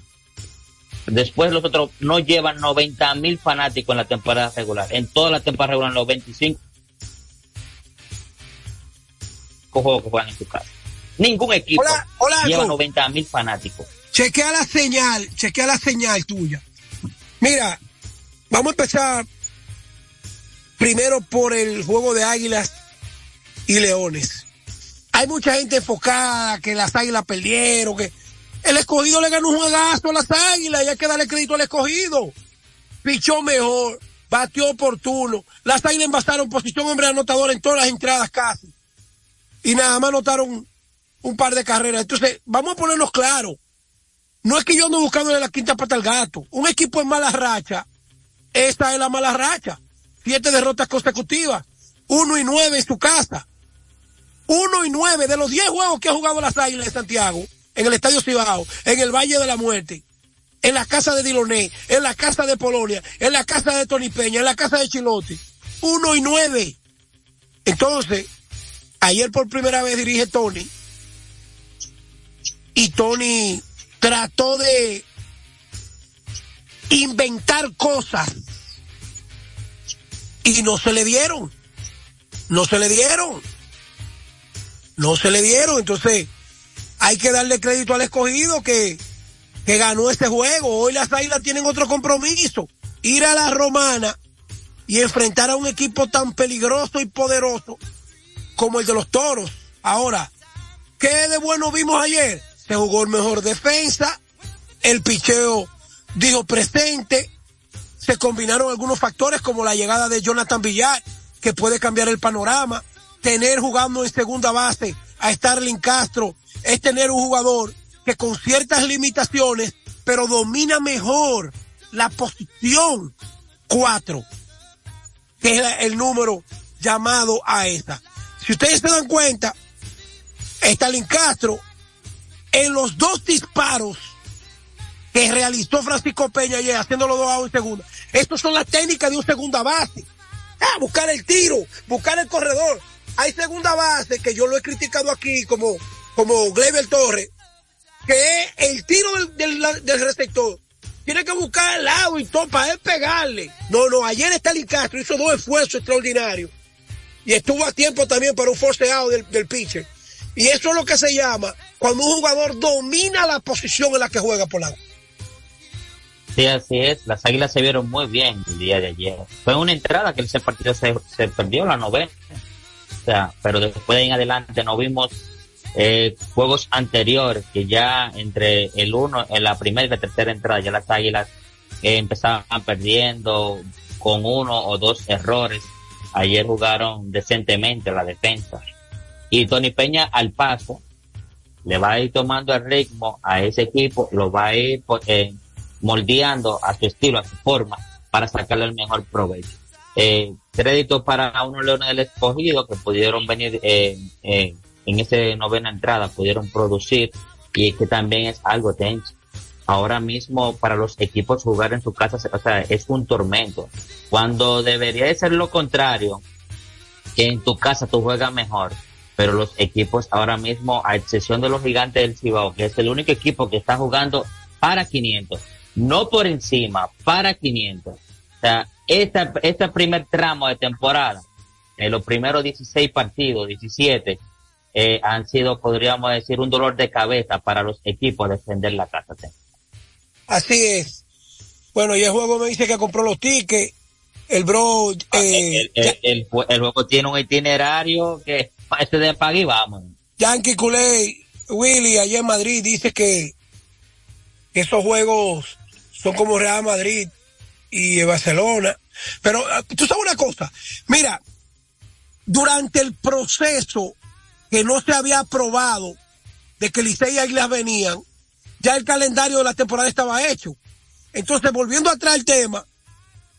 Después los otros no llevan 90 mil fanáticos en la temporada regular. En toda la temporada regular, los 25 juegos que juegan en su casa. Ningún equipo Hola, hola, lleva Alco. 90 mil fanáticos. Chequea la señal, chequea la señal tuya. Mira, vamos a empezar primero por el juego de águilas y leones. Hay mucha gente enfocada que las águilas perdieron, que el escogido le ganó un juegazo a las águilas y hay que darle crédito al escogido. Pichó mejor, batió oportuno. Las águilas envasaron posición hombre anotador en todas las entradas casi. Y nada más anotaron un par de carreras. Entonces, vamos a ponernos claros. No es que yo ando buscándole la quinta pata al gato. Un equipo en mala racha, esta es la mala racha. Siete derrotas consecutivas. Uno y nueve en su casa. Uno y nueve de los diez juegos que ha jugado las Águilas de Santiago, en el Estadio Cibao, en el Valle de la Muerte, en la casa de Diloné, en la casa de Polonia, en la casa de Tony Peña, en la casa de Chilote. Uno y nueve. Entonces, ayer por primera vez dirige Tony. Y Tony trató de inventar cosas y no se le dieron. No se le dieron. No se le dieron. Entonces, hay que darle crédito al escogido que, que ganó este juego. Hoy las águilas tienen otro compromiso. Ir a la romana y enfrentar a un equipo tan peligroso y poderoso como el de los toros. Ahora, ¿qué de bueno vimos ayer? Se jugó el mejor defensa, el picheo dijo presente, se combinaron algunos factores como la llegada de Jonathan Villar, que puede cambiar el panorama, tener jugando en segunda base a Starling Castro, es tener un jugador que con ciertas limitaciones, pero domina mejor la posición 4, que es el número llamado a esta. Si ustedes se dan cuenta, Stalin Castro, en los dos disparos que realizó Francisco Peña ayer, haciendo los dos outs en segunda, estos son las técnicas de un segunda base. Ah, buscar el tiro, buscar el corredor. Hay segunda base que yo lo he criticado aquí como, como Gleyber Torres, que el tiro del, del, receptor. Tiene que buscar el lado y todo para él pegarle. No, no, ayer Stalin Castro hizo dos esfuerzos extraordinarios y estuvo a tiempo también para un force out del, del pitcher. Y eso es lo que se llama cuando un jugador domina la posición en la que juega por la. Sí, así es. Las águilas se vieron muy bien el día de ayer. Fue una entrada que ese partido se, se perdió la novena. O sea, pero después de en adelante no vimos eh, juegos anteriores que ya entre el uno, en la primera y la tercera entrada, ya las águilas eh, empezaban perdiendo con uno o dos errores. Ayer jugaron decentemente la defensa. Y Tony Peña al paso le va a ir tomando el ritmo a ese equipo, lo va a ir eh, moldeando a su estilo, a su forma, para sacarle el mejor provecho. Eh, crédito para unos leones del escogido que pudieron venir eh, eh, en esa novena entrada, pudieron producir y que también es algo tenso. Ahora mismo para los equipos jugar en su casa, o sea, es un tormento. Cuando debería de ser lo contrario, que en tu casa tú juegas mejor, pero los equipos ahora mismo, a excepción de los gigantes del Cibao, que es el único equipo que está jugando para 500, no por encima, para 500. O sea, esta, este primer tramo de temporada, en los primeros 16 partidos, 17, eh, han sido, podríamos decir, un dolor de cabeza para los equipos defender la casa. Así es. Bueno, y el juego me dice que compró los tickets. El bro. Eh, el, el, el, el, juego tiene un itinerario que *laughs* este de pague y vamos. Yankee Culey, Willy, allá en Madrid, dice que esos juegos son como Real Madrid y Barcelona. Pero tú sabes una cosa, mira, durante el proceso que no se había aprobado de que Licey y Águilas venían, ya el calendario de la temporada estaba hecho. Entonces, volviendo atrás al tema,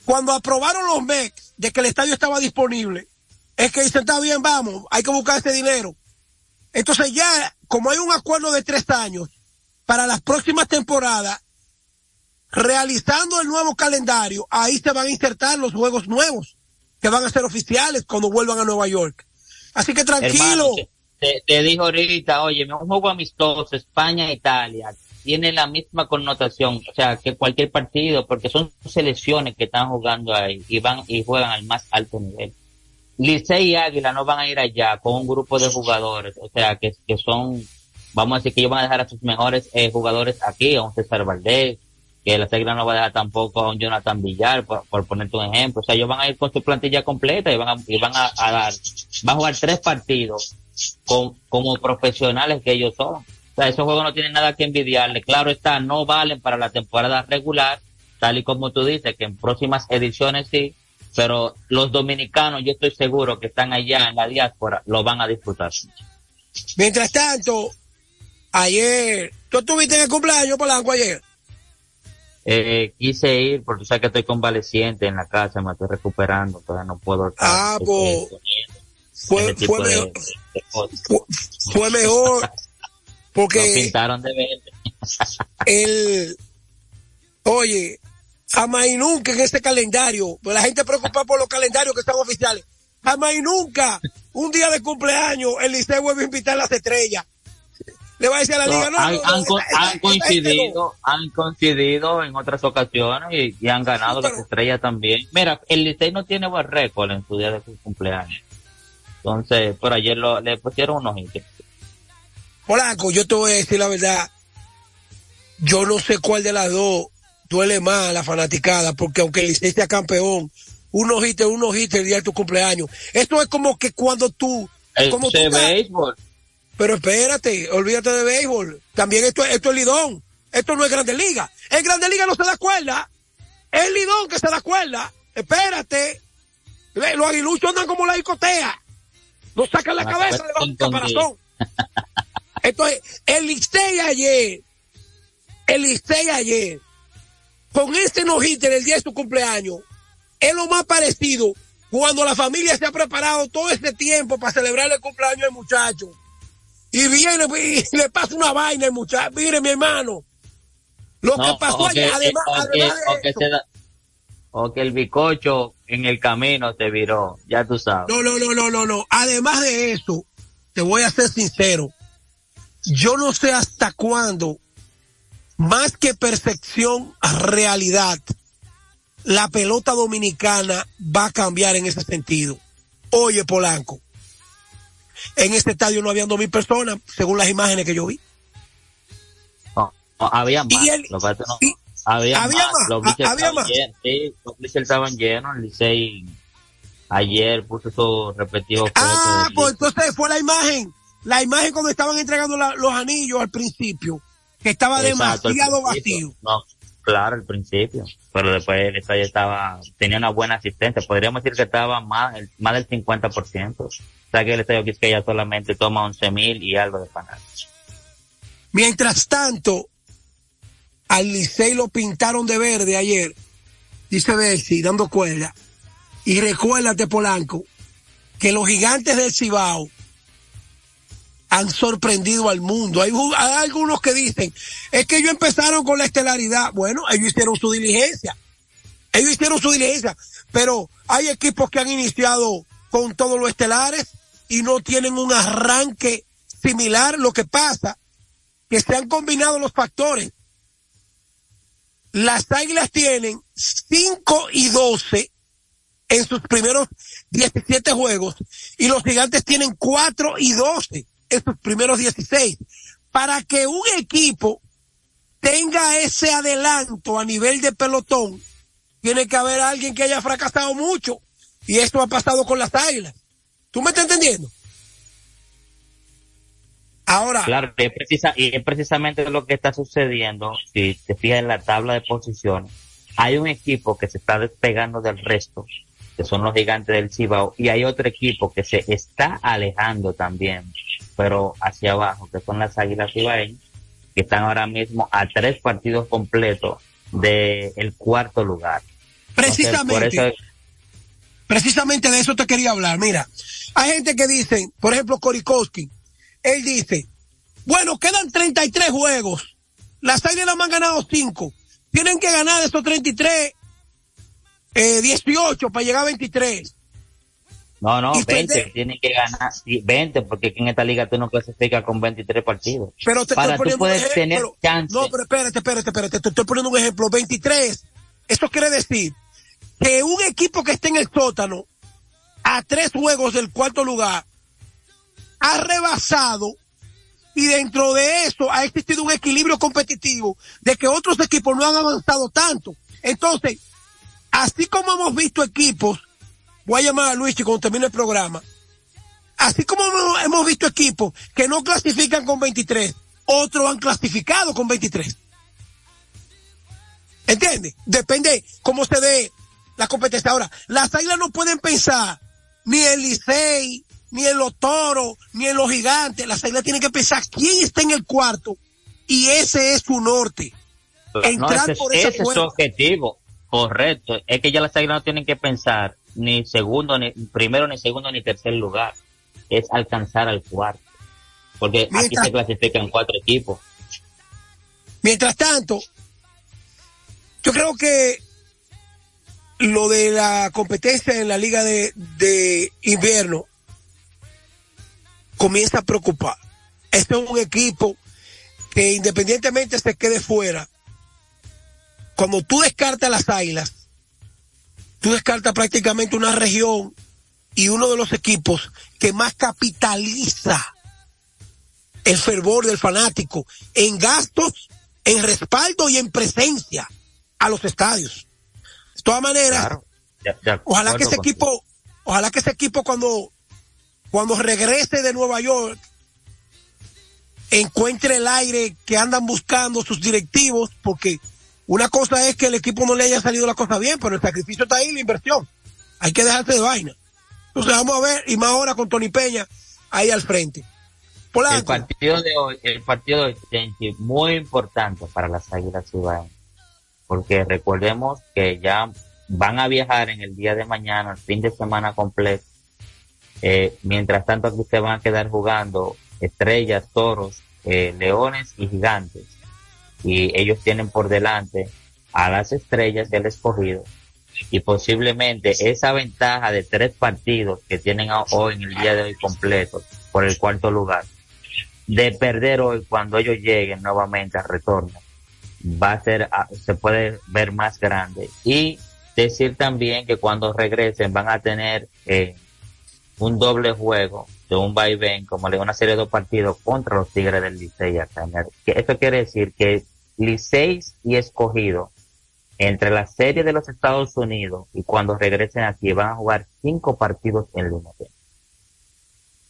cuando aprobaron los MEX de que el estadio estaba disponible, es que dicen, está bien, vamos, hay que buscar ese dinero. Entonces ya, como hay un acuerdo de tres años, para las próximas temporadas, realizando el nuevo calendario, ahí se van a insertar los juegos nuevos que van a ser oficiales cuando vuelvan a Nueva York. Así que tranquilo. Te, dijo ahorita, oye, un juego amistoso, España-Italia, tiene la misma connotación, o sea, que cualquier partido, porque son selecciones que están jugando ahí y van y juegan al más alto nivel. Licey y Águila no van a ir allá con un grupo de jugadores, o sea, que, que son, vamos a decir que ellos van a dejar a sus mejores eh, jugadores aquí, a un César Valdés, que la Águila no va a dejar tampoco a un Jonathan Villar, por, por ponerte un ejemplo. O sea, ellos van a ir con su plantilla completa y van a, y van a dar, van a jugar tres partidos con, como profesionales que ellos son. O sea, esos juegos no tienen nada que envidiarle. Claro está, no valen para la temporada regular, tal y como tú dices, que en próximas ediciones sí, pero los dominicanos, yo estoy seguro que están allá en la diáspora, lo van a disfrutar. Mientras tanto, ayer, ¿tú estuviste en el cumpleaños, Polanco, ayer? Eh, quise ir porque tú sabes que estoy convaleciente en la casa, me estoy recuperando, todavía no puedo estar. Ah, pues, fue, fue, mejor, cosas. Fue, mejor Lo porque pintaron de verde. el, oye, jamás y nunca en este calendario, pues la gente preocupada por los calendarios que están oficiales, jamás y nunca, un día de cumpleaños, el Liceo vuelve a invitar a las estrellas. Le va a decir a la No, liga, no, han, no, coincidido, han coincidido en otras ocasiones y, y han ganado las estrellas también. Mira, el Licey no tiene buen récord en su día de su cumpleaños. Entonces, por ayer lo, le pusieron unos hitos. Polanco, yo te voy a decir la verdad. Yo no sé cuál de las dos duele más a la fanaticada, porque aunque el Licey sea campeón, unos hits, unos hits el día de tu cumpleaños. Esto es como que cuando tú, como tú Ese estás- béisbol. pero espérate, olvídate de béisbol. También esto, esto es Lidón. Esto no es Grande Liga. En Grande Liga no se da cuerda. Es Lidón que se da cuerda. Espérate. Le- Los aguiluchos andan como la discotea. No sacan la cabeza del caparazón. *laughs* Entonces, el Licey ayer, el Licey ayer, con este nojite en el día de su cumpleaños, es lo más parecido cuando la familia se ha preparado todo este tiempo para celebrar el cumpleaños del muchacho. Y viene y le pasa una vaina al muchacho. Mire, mi hermano, lo No, que pasó o que- ayer, además, además de da- o que el bicocho en el camino te viró, ya tú sabes. No, no, no, no, no, no. Además de eso, te voy a ser sincero. Yo no sé hasta cuándo, más que percepción, realidad, la pelota dominicana va a cambiar en ese sentido. Oye, Polanco, en este estadio no habían dos mil personas, según las imágenes que yo vi. No, no, había más. Y el- Lo que había, había más. Los había estaban llenos. Sí, los estaban llenos. El Licey ayer puso su respectivo Ah, pues entonces fue la imagen, la imagen cuando estaban entregando la- los anillos al principio, que estaba Exacto, demasiado vacío. No, claro, al principio. Pero después el estadio estaba, tenía una buena asistencia. Podríamos decir que estaba más, más del 50%. O sea que el estadio Quisqueya solamente toma 11 mil y algo de fanáticos. Mientras tanto, al Licey lo pintaron de verde ayer, dice Bessi, dando cuerda. Y recuérdate, Polanco, que los gigantes del Cibao han sorprendido al mundo. Hay, hay algunos que dicen, es que ellos empezaron con la estelaridad. Bueno, ellos hicieron su diligencia. Ellos hicieron su diligencia. Pero hay equipos que han iniciado con todos los estelares y no tienen un arranque similar. Lo que pasa que se han combinado los factores. Las águilas tienen 5 y 12 en sus primeros 17 juegos y los gigantes tienen 4 y 12 en sus primeros 16. Para que un equipo tenga ese adelanto a nivel de pelotón, tiene que haber alguien que haya fracasado mucho. Y esto ha pasado con las águilas. ¿Tú me estás entendiendo? Ahora, Claro, y es, precisa, y es precisamente lo que está sucediendo. Si te fijas en la tabla de posiciones, hay un equipo que se está despegando del resto, que son los gigantes del Cibao, y hay otro equipo que se está alejando también, pero hacia abajo, que son las Águilas Cibaeñas, que están ahora mismo a tres partidos completos del cuarto lugar. Entonces, Precisamente. eso- precisamente de eso te quería hablar. Mira, hay gente que dice, por ejemplo, Korikowski, él dice, bueno, quedan 33 juegos, las águilas me han ganado 5. tienen que ganar de esos 33, eh, 18 para llegar a 23. No, no, Y 20 perder- tienen que ganar, sí, 20, porque aquí en esta liga tú no clasificas con 23 partidos. Pero te Para estoy tú puedes ejemplo. tener chance. No, pero espérate, espérate, espérate. Te estoy poniendo un ejemplo. 23. Esto quiere decir que un equipo que esté en el sótano a tres juegos del cuarto lugar ha rebasado y dentro de eso ha existido un equilibrio competitivo de que otros equipos no han avanzado tanto. Entonces, así como hemos visto equipos, voy a llamar a Luis cuando termine el programa, así como hemos- visto equipos que no clasifican con 23, otros han clasificado con 23. ¿Entiendes? Depende cómo se dé la competencia. Ahora, las águilas no pueden pensar ni en Licey, ni en los toros, ni en los gigantes. Las águilas tienen que pensar quién está en el cuarto y ese es su norte. No, ese, es- por ese ese es su objetivo, correcto. Es que ya las águilas no tienen que pensar ni segundo, ni primero, ni segundo, ni tercer lugar. Es alcanzar al cuarto. Porque aquí se clasifican cuatro equipos. Mientras tanto, yo creo que lo de la competencia en la liga de, de invierno comienza a preocupar. Este es un equipo que independientemente se quede fuera, cuando tú descartas las águilas, tú descartas prácticamente una región y uno de los equipos que más capitaliza el fervor del fanático en gastos, en respaldo y en presencia a los estadios. De todas maneras, ojalá que ese contigo. equipo, ojalá que ese equipo cuando, cuando regrese de Nueva York encuentre el aire que andan buscando sus directivos, porque una cosa es que el equipo no le haya salido la cosa bien, pero el sacrificio está ahí, la inversión. Hay que dejarse de vaina. Entonces vamos a ver, y más ahora con Tony Peña ahí al frente. El partido de hoy, el partido de hoy, muy importante para las Águilas Ibaeñas. Porque recordemos que ya van a viajar en el día de mañana, el fin de semana completo. Eh, mientras tanto aquí se van a quedar jugando estrellas, toros, eh, leones y gigantes. Y ellos tienen por delante a las estrellas del escogido. Y posiblemente esa ventaja de tres partidos que tienen hoy en el día de hoy completo por el cuarto lugar, de perder hoy cuando ellos lleguen nuevamente al retorno, va a ser, ah, se puede ver más grande. Y decir también que cuando regresen van a tener eh, un doble juego de un vaivén, como le una serie de dos partidos contra los Tigres del Licey acá. Esto quiere decir que Licey y Escogido, entre la serie de los Estados Unidos y cuando regresen aquí, van a jugar cinco partidos en línea.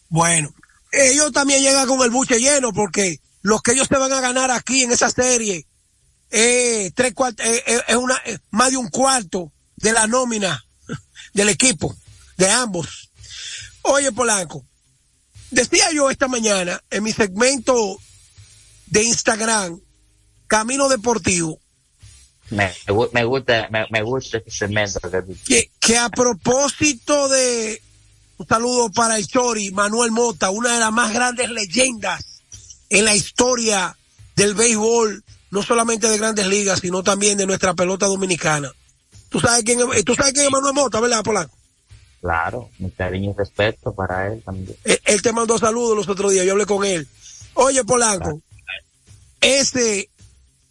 bueno, ellos también llegan con el buche lleno porque los que ellos se van a ganar aquí en esa serie eh, tres eh, es una eh, más de un cuarto de la nómina *laughs* del equipo de ambos. Oye Polanco, decía yo esta mañana en mi segmento de Instagram Camino Deportivo Me, me gusta, me, me gusta ese segmento que dice. que, que a propósito de un saludo para el Chori, Manuel Mota, una de las más grandes leyendas en la historia del béisbol, no solamente de grandes ligas, sino también de nuestra pelota dominicana. Tú sabes quién es, tú sabes quién es Manuel Mota, ¿verdad, Polanco? Claro, mi cariño y respeto para él también. Él, él te mandó saludos los otros días, yo hablé con él. Oye, Polanco, ese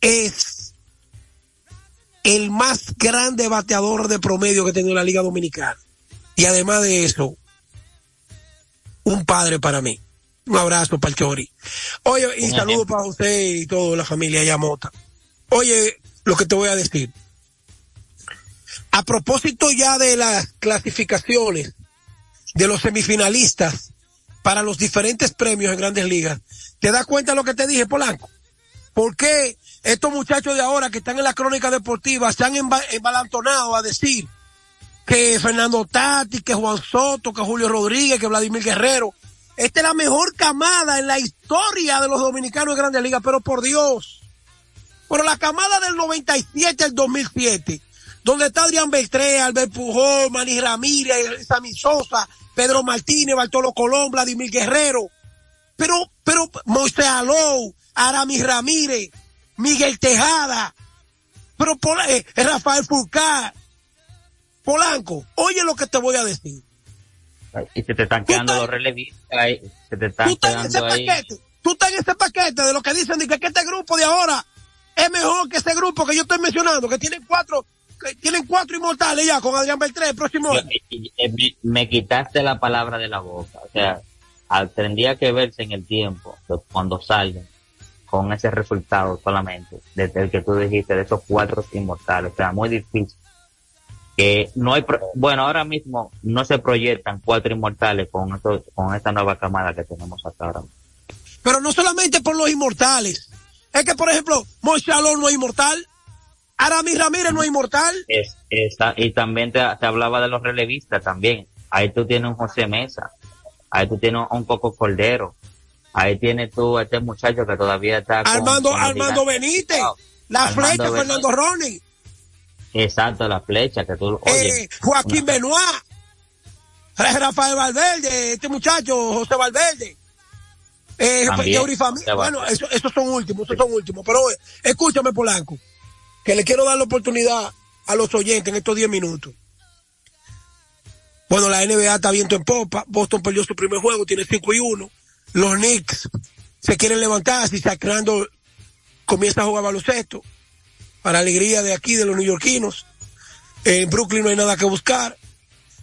es el más grande bateador de promedio que ha tenido la Liga Dominicana. Y además de eso, un padre para mí. Un abrazo para el Chori. Oye, y saludos para usted y toda la familia Yamota. Oye, lo que te voy a decir. A propósito ya de las clasificaciones de los semifinalistas para los diferentes premios en grandes ligas, ¿te das cuenta de lo que te dije, Polanco? ¿Por qué estos muchachos de ahora que están en la crónica deportiva se han emba- embalantonado a decir que Fernando Tati, que Juan Soto, que Julio Rodríguez, que Vladimir Guerrero? Esta es la mejor camada en la historia de los dominicanos en grandes ligas, pero por Dios. Pero la camada del 97 al 2007, donde está Adrián Beltré, Albert Pujol, Manny Ramírez, Sammy Sosa, Pedro Martínez, Bartolo Colón, Vladimir Guerrero, pero, pero Moisés Alou, Aramis Ramírez, Miguel Tejada, pero eh, Rafael Furcar, Polanco, oye lo que te voy a decir. Y se te están quedando los relevistas, se te están Tú estás en ese ahí. paquete, tú estás en ese paquete de lo que dicen de que, este grupo de ahora es mejor que ese grupo que yo estoy mencionando, que tienen cuatro, tienen cuatro inmortales ya con Adrián Beltré el próximo año. Y- y- me, quitaste la palabra de la boca. O sea, tendría que verse en el tiempo, cuando salgan, con ese resultado solamente, desde el que tú dijiste, de esos cuatro inmortales. O sea, muy difícil. Que no hay, pro- bueno, ahora mismo no se proyectan cuatro inmortales con esto, con esta nueva camada que tenemos hasta ahora. Pero no solamente por los inmortales. Es que, por ejemplo, Moisés Alonso no es inmortal. Aramis Ramírez no es inmortal. Es, esta- y también te, te hablaba de los relevistas también. Ahí tú tienes un José Mesa. Ahí tú tienes un Coco Cordero. Ahí tienes tú a este muchacho que todavía está Armando, con Armando. Benítez. La Armando flecha, Benítez. Fernando Ronnie. Exacto, la flecha que tú, oye. Eh, Joaquín Benoit. Rafael Valverde, este muchacho, José Valverde. Eh, También, bueno, Valverde. eso- esos son últimos, esos son últimos. Pero eh, escúchame, Polanco, que le quiero dar la oportunidad a los oyentes en estos 10 minutos. Bueno, la NBA está viento en popa. Boston perdió su primer juego, tiene 5 y 1. Los Knicks se quieren levantar si Sacramento comienza a jugar baloncesto. Para alegría de aquí, de los neoyorquinos. En Brooklyn no hay nada que buscar.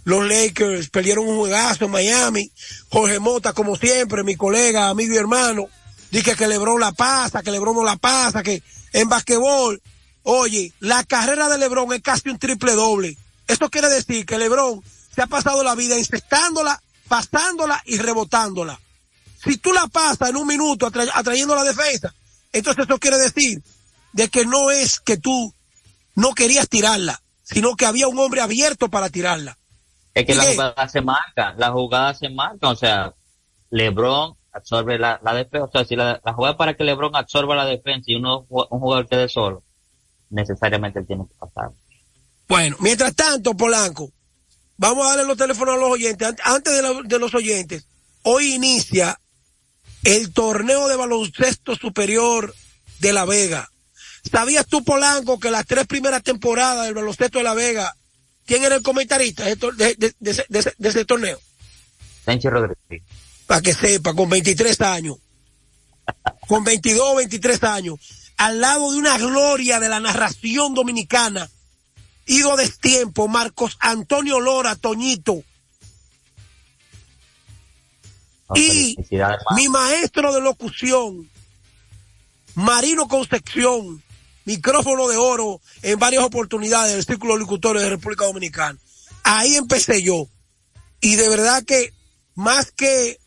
Los Lakers perdieron un juegazo en Miami. Jorge Mota, como siempre, mi colega, amigo y hermano, dice que Lebron la pasa, que Lebron no la pasa, que en basquetbol, oye, la carrera de Lebron es casi un triple doble. Esto quiere decir que Lebron se ha pasado la vida incestándola, pasándola y rebotándola. Si tú la pasas en un minuto atra- atrayendo la defensa, entonces eso quiere decir de que no es que tú no querías tirarla, sino que había un hombre abierto para tirarla. Es que la jugada se marca, la jugada se marca, o sea, LeBron absorbe la, la defensa, o sea, si la, la jugada para que LeBron absorba la defensa y uno un jugador quede solo, necesariamente tiene que pasar. Bueno, mientras tanto, Polanco, vamos a darle los teléfonos a los oyentes. Ant- Antes de, la- de los oyentes, hoy inicia el torneo de baloncesto superior de La Vega. ¿Sabías tú, Polanco, que las tres primeras temporadas del baloncesto de La Vega, quién era el comentarista de, de- de- de ese- torneo? Tenchi Rodríguez. Para que sepa, con 23 años. Con 22 o 23 años. Al lado de una gloria de la narración dominicana. Hijo de tiempo, Marcos Antonio Lora, Toñito. No, Y mi maestro de locución, Marino Concepción, micrófono de oro en varias oportunidades del Círculo de Locutores de República Dominicana. Ahí empecé yo. Y de verdad que más que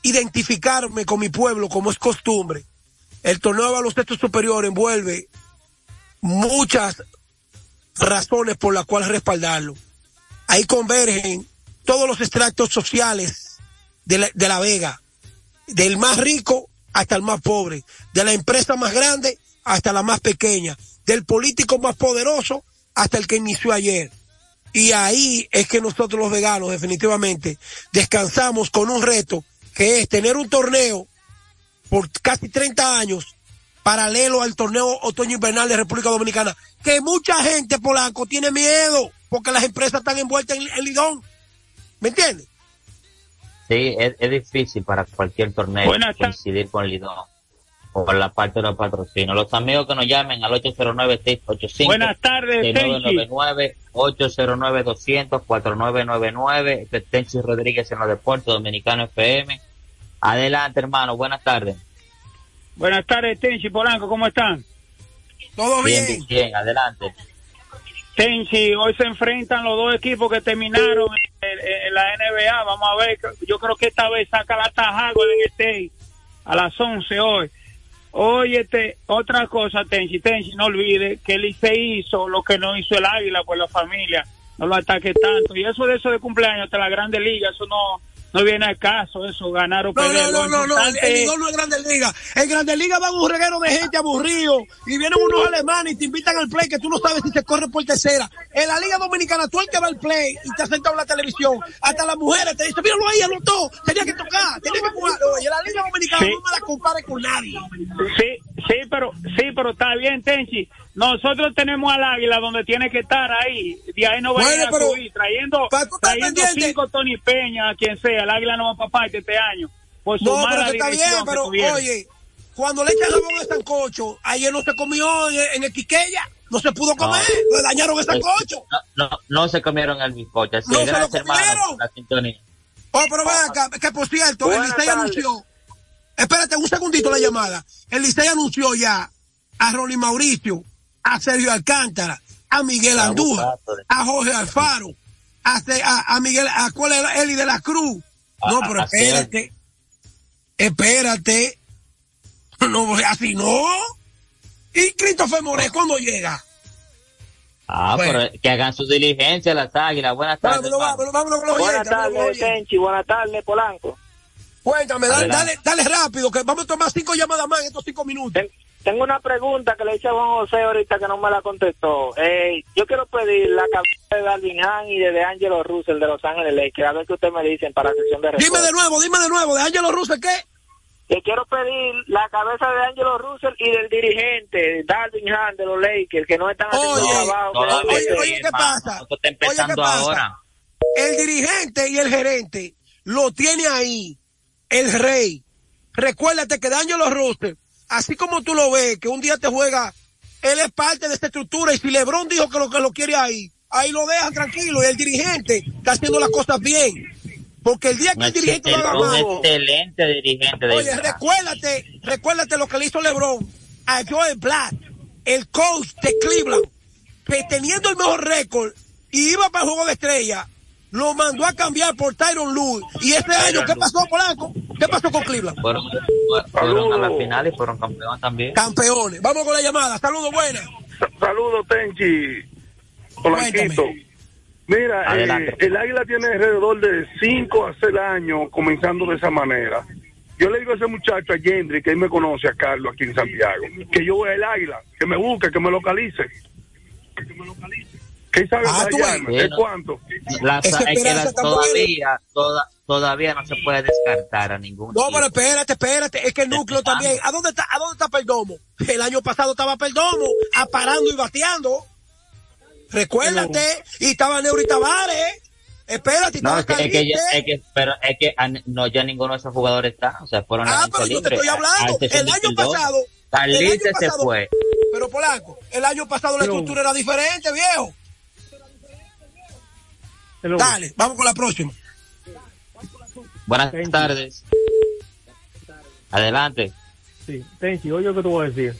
identificarme con mi pueblo como es costumbre, el torneo de baloncesto superior envuelve muchas razones por las cuales respaldarlo. Ahí convergen todos los extractos sociales de la, de la Vega, del más rico hasta el más pobre, de la empresa más grande hasta la más pequeña, del político más poderoso hasta el que inició ayer. Y ahí es que nosotros los veganos definitivamente descansamos con un reto que es tener un torneo por casi 30 años paralelo al torneo otoño invernal de República Dominicana, que mucha gente polanco tiene miedo porque las empresas están envueltas en el lidón. ¿Me entiendes? Sí, es, es difícil para cualquier torneo Buenas coincidir con Lidón por la parte de los patrocinios. Los amigos que nos llamen al 809-685. Buenas tardes, Tenchi. 809-809-200-4999. Este es Tenchi Rodríguez en los deportes Dominicano FM. Adelante, hermano. Buenas tardes. Buenas tardes, Tenchi Polanco, ¿cómo están? Todo Bien, bien, bien. Adelante. Tenchi, hoy se enfrentan los dos equipos que terminaron en, en- en la NBA. Vamos a ver, yo creo que esta vez saca la tajada Golden State a las 11 hoy. Óyete, otra cosa, Tenchi, Tenchi, no olvide que él se hizo lo que no hizo el Águila por la familia. No lo ataque tanto. Y eso de eso de cumpleaños de la Grande Liga, eso no, no viene al caso eso, ganar o No, perder. no, no, no, no, el, Lidón no es Grandes Ligas. En Grandes Ligas van un reguero de gente aburrido y vienen unos alemanes y te invitan al play que tú no sabes si se corre por tercera. En la Liga Dominicana tú el que va al play y te sentado en la televisión, hasta las mujeres te dicen, míralo ahí, anotó, tenía que tocar, tenía que jugar. Oye, la Liga Dominicana no me la compare con nadie. Sí, sí, pero sí, pero está bien, Tenchi. Nosotros tenemos al Águila donde tiene que estar ahí. De ahí no va Bueno, a pero- subir. Trayendo, trayendo cinco Tony Peña, quien sea. El Águila no va para parte este año. Por su No, pero mala que está bien, pero oye, cuando le echan jabón a sancocho, ayer no se comió en, en el Quiqueya, no se pudo comer, le dañaron el sancocho. No, no, no se comieron el bizcocho. Así, No se lo gracias, hermano, comieron. la sintonía. Oh, pero ven acá, que por cierto, el Buenas Licey tardes. anunció. Espérate un segundito la llamada. El Licey anunció ya a Ronnie Mauricio, a Sergio Alcántara, a Miguel Andújar, a Jorge Alfaro, a, a, a Miguel, a cuál era Eli de la Cruz. No, pero espérate. Espérate. No, así no. ¿Y Christopher Moré cuándo llega? Ah, Bueno. pero que hagan su diligencia las águilas. Buenas tardes. Buenas tardes. Tenchi. Buenas tardes, Polanco. Cuéntame, dale, dale rápido, que vamos a tomar cinco llamadas más en estos cinco minutos. Tengo una pregunta que le hice a Juan José ahorita que no me la contestó. Eh, yo quiero pedir la cabeza de Darwin Han y de DeAngelo Russell de Los Ángeles Lakers. A ver qué ustedes me dicen para la sesión de Dime respuesta. de nuevo, dime de nuevo, de Ángelo Russell, ¿qué? Que quiero pedir la cabeza de Angelo Russell y del dirigente Darwin Han de los Lakers, que no están haciendo Oye, trabajo. Todavía, oye, oye, ¿qué hermano, pasa? Oye, ¿qué empezando pasa? ahora. El dirigente y el gerente lo tiene ahí, el rey. Recuérdate que D'Angelo Russell, así como tú lo ves, que un día te juega, él es parte de esta estructura y si LeBron dijo que lo que lo quiere ahí, ahí lo dejan tranquilo y el dirigente está haciendo las cosas bien. Porque el día que Un, el dirigente lo haga mal, excelente dirigente de Oye, recuérdate, recuérdate lo que le hizo LeBron a Joel Black, el coach de Cleveland, que teniendo el mejor récord y iba para el juego de estrella, lo mandó a cambiar por Tyron Lue. Y este año, ¿qué pasó, Polanco? ¿Qué pasó con Cleveland? Fueron, fueron a la final y fueron campeones también. Campeones. Vamos con la llamada. Saludos, buenas. Saludos, Tenchi. Polanquito. Mira, eh, el Águila tiene alrededor de 5 a 6 años comenzando de esa manera. Yo le digo a ese muchacho, a Yendri, que él me conoce, a Carlos, aquí en Santiago, que yo voy al Águila, que me busque, que me localice. ¿Qué sabe Ah, tú hallarme? ves. ¿Es cuánto? La- es que esperanza la- todavía, toda- todavía no se puede descartar a ningún No, pero espérate, espérate. Es que el núcleo también. ¿A dónde está, a dónde está Perdomo? El año pasado estaba Perdomo, aparando y bateando. Recuérdate. Y estaba Neuri Tavares. Espérate, No, es que, es que, Caliente. ya- es que- pero es que a- no, ya ninguno de esos jugadores está, o sea, fueron a Ah, pero yo te estoy hablando. A El año Quildoso. pasado. el Carlite año se pasado- fue. Pero Polanco, el año pasado la estructura era diferente, viejo. Dale, vamos con la próxima. Buenas tardes. Adelante. Sí, Tenchi, oye lo que te voy a decir.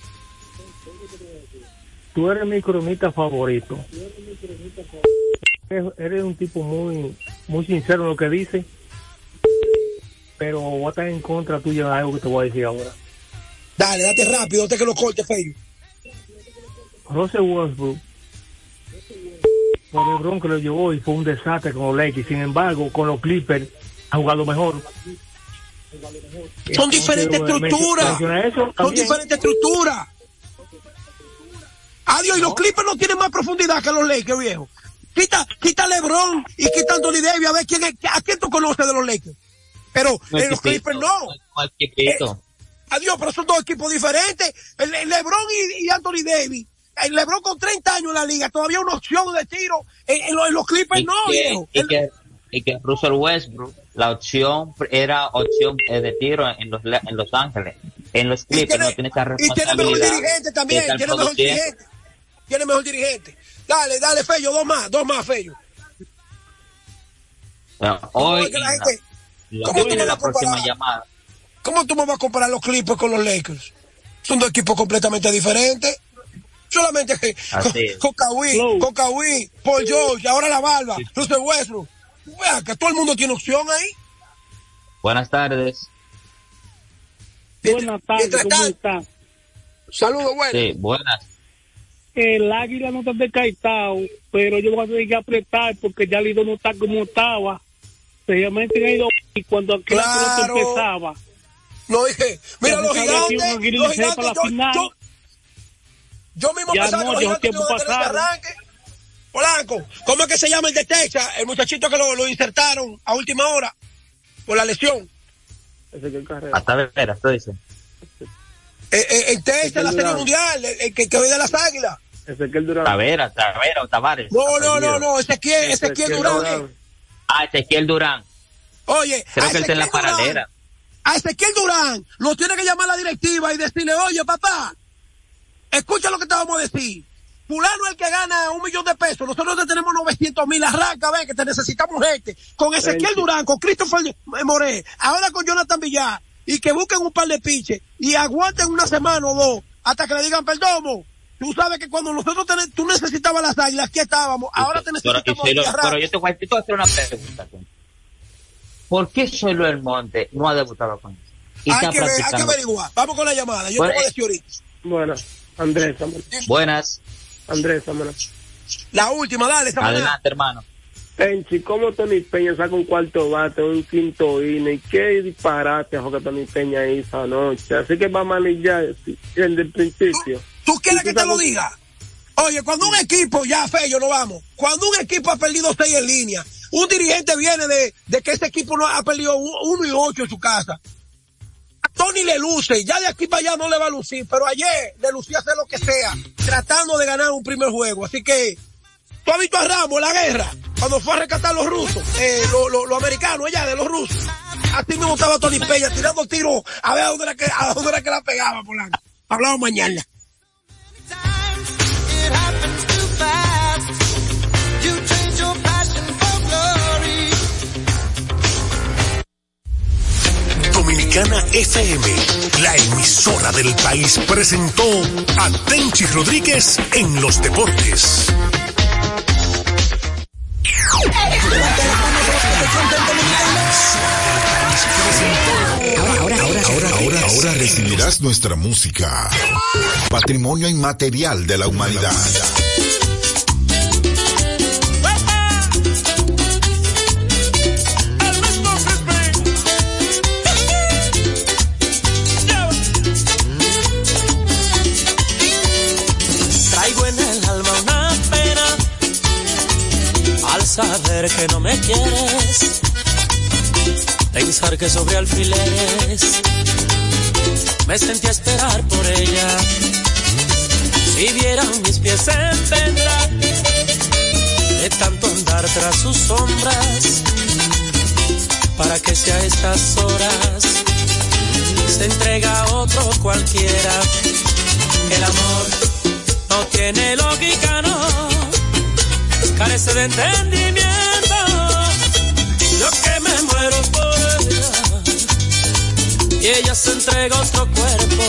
Tú eres mi cronista favorito. Eres, eres un tipo muy muy sincero en lo que dice, pero voy a estar en contra tuya de algo que te voy a decir ahora. Dale, date rápido, antes que lo corte, Feyo. Russell Westbrook, por LeBron que lo llevó y fue un desastre con los Lakers. Sin embargo, con los Clippers ha jugado mejor. Son diferentes Entonces, estructuras. Son diferentes estructuras. Adiós, y los Clippers no tienen más profundidad que los Lakers, viejo. Quita, quita LeBron y quita Anthony Davis a ver quién es, a quién tú conoces de los Lakers. Pero en los Clippers no. chiquito. Adiós, pero son dos equipos diferentes. El, el LeBron y, y Anthony Davis. El LeBron con 30 años en la liga, todavía una opción de tiro. En, en los, en los Clippers y no, que, viejo. y que, y que Russell Westbrook, la opción era opción eh, de tiro en los, en los Ángeles. En los Clippers no tiene esa Y tiene mejor responsabilidad. dirigente también, tiene mejor dirigente. Tiene mejor dirigente. Dale, dale, Fello, dos más, dos más, Fello. ¿Cómo hoy, la la- cómo tú me la próxima llamada. ¿Cómo tú me vas a comparar los Clippers con los Lakers? Son dos equipos completamente diferentes. Solamente *laughs* con Kawhi, Paul George, ahora la barba, Russell Westbrook. Vea que todo el mundo tiene opción ahí. Buenas tardes. Buenas tardes, ¿cómo está? Saludos, bueno. Sí, buenas. El águila no está descartado, pero yo voy a tener que apretar porque ya Lido no está como estaba. anteriormente han ido y cuando aquel Claro. empezaba. No dije, mira, los gigantes, los para gigantes, yo, yo, yo mismo Ya pensaba no, que los tiempo iban a tener ese pasado. arranque. Polanco, ¿cómo es que se llama el de Texas? El muchachito que lo, lo insertaron a última hora por la lesión. Hasta veras, tú dices. Eh, eh, en Texas, la Serie. Mundial, el, el que, que ve de las águilas. Ezequiel Durán. Tavera, Tavera o Tavares. No, no, no, no, Ezequiel, Ezequiel Durán. eh. Ah, Ezequiel Durán. Oye, Creo a que él está en la Ezequiel Durán- paralela. A Ezequiel Durán lo tiene que llamar la directiva y decirle, oye, papá, escucha lo que te vamos a decir. Fulano es el que gana un millón de pesos. Nosotros te tenemos 900 mil. Arranca, ven, que te necesitamos gente. Con Ezequiel Thank you. Durán, con Christopher Moré, ahora con Jonathan Villar. Y que busquen un par de piches y aguanten una semana o dos hasta que le digan, perdomo. Tú sabes que cuando nosotros ten- tú necesitabas las águilas, aquí estábamos. Ahora te Pero, necesitamos aquí, arranca. pero yo te voy a, hacer una pregunta. ¿Por qué solo el Monte no ha debutado con eso? Y Hay que, ver, hay que averiguar. Vamos con la llamada. Yo Bueno, te voy a decir ahorita. Bueno, Andrés. Buenas. Andrés. La última, dale. Adelante, hermano. Tenchi, ¿cómo Tony Peña saca un cuarto bate, un quinto inning? ¿Qué disparate que Tony Peña hizo anoche? Así que va a manillar desde el principio. ¿Tú quieres que te lo diga? Oye, cuando un equipo, ya Fello, no vamos, cuando un equipo ha perdido seis en línea, un dirigente viene de, de que ese equipo no ha perdido uno y ocho en su casa. A Tony le luce, ya de aquí para allá no le va a lucir, pero ayer le lucía hacer lo que sea, tratando de ganar un primer juego. Así que, ¿tú has visto a Ramos la guerra? Cuando fue a rescatar los rusos, eh, los lo, lo americanos allá de los rusos. Así mismo estaba Tony Peña tirando tiros a ver a dónde era que, a dónde era que la pegaba, Polanco. Hablamos mañana. Dominicana FM, la emisora del país, presentó a Tenchi Rodríguez en los deportes. Ahora, ahora, ahora, ahora, ahora recibirás nuestra música. Patrimonio inmaterial de la humanidad. Saber que no me quieres. Pensar que sobre alfileres me sentí a esperar por ella. Si vieran mis pies en pena de tanto andar tras sus sombras, para que sea a estas horas se entrega a otro cualquiera. El amor no tiene lógica, no, carece de entendimiento. Y ella se entrega otro cuerpo.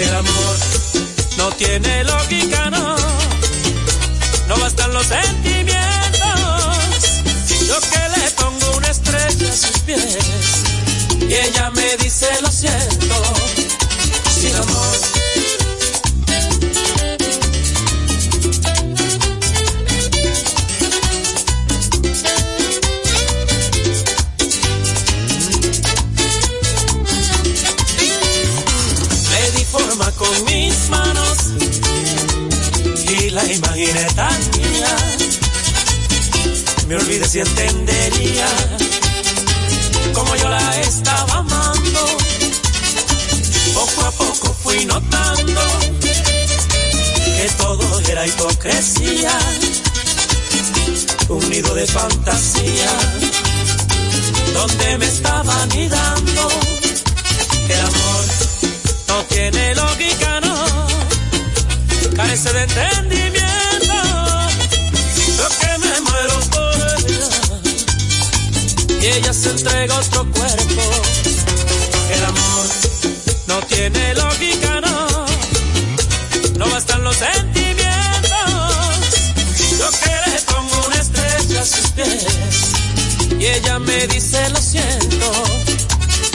El amor no tiene lógica, no, no bastan los sentimientos. Yo que le pongo una estrella a sus pies y ella me dice lo siento, sin amor. Me olvidé si entendería como yo la estaba amando. Poco a poco fui notando que todo era hipocresía, un nido de fantasía, donde me estaba anidando el amor no tiene lógica, no, carece de entendimiento. Ella se entrega a otro cuerpo. El amor no tiene lógica, no, no bastan los sentimientos. Yo que le pongo una estrella a sus pies y ella me dice lo siento,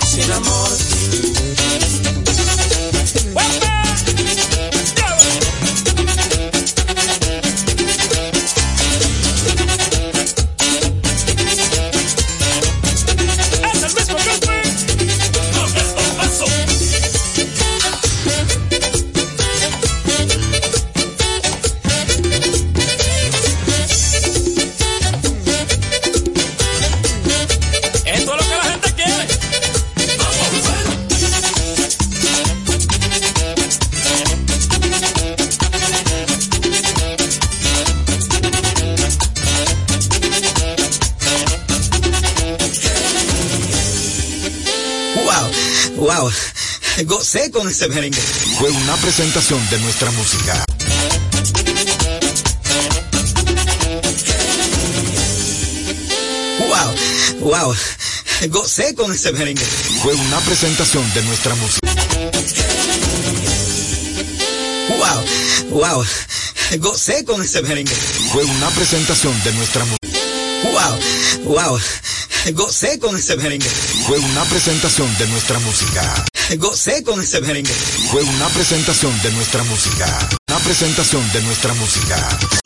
sin amor. Con ese merengue. Fue una presentación de nuestra música. Wow, wow, gocé con ese merengue. Fue una presentación de nuestra música. Wow, wow, gocé con ese merengue. Fue una presentación de nuestra música. Wow, wow, gocé con ese merengue. Fue una presentación de nuestra música. Gocé con ese merengue. Fue una presentación de nuestra música. Una presentación de nuestra música.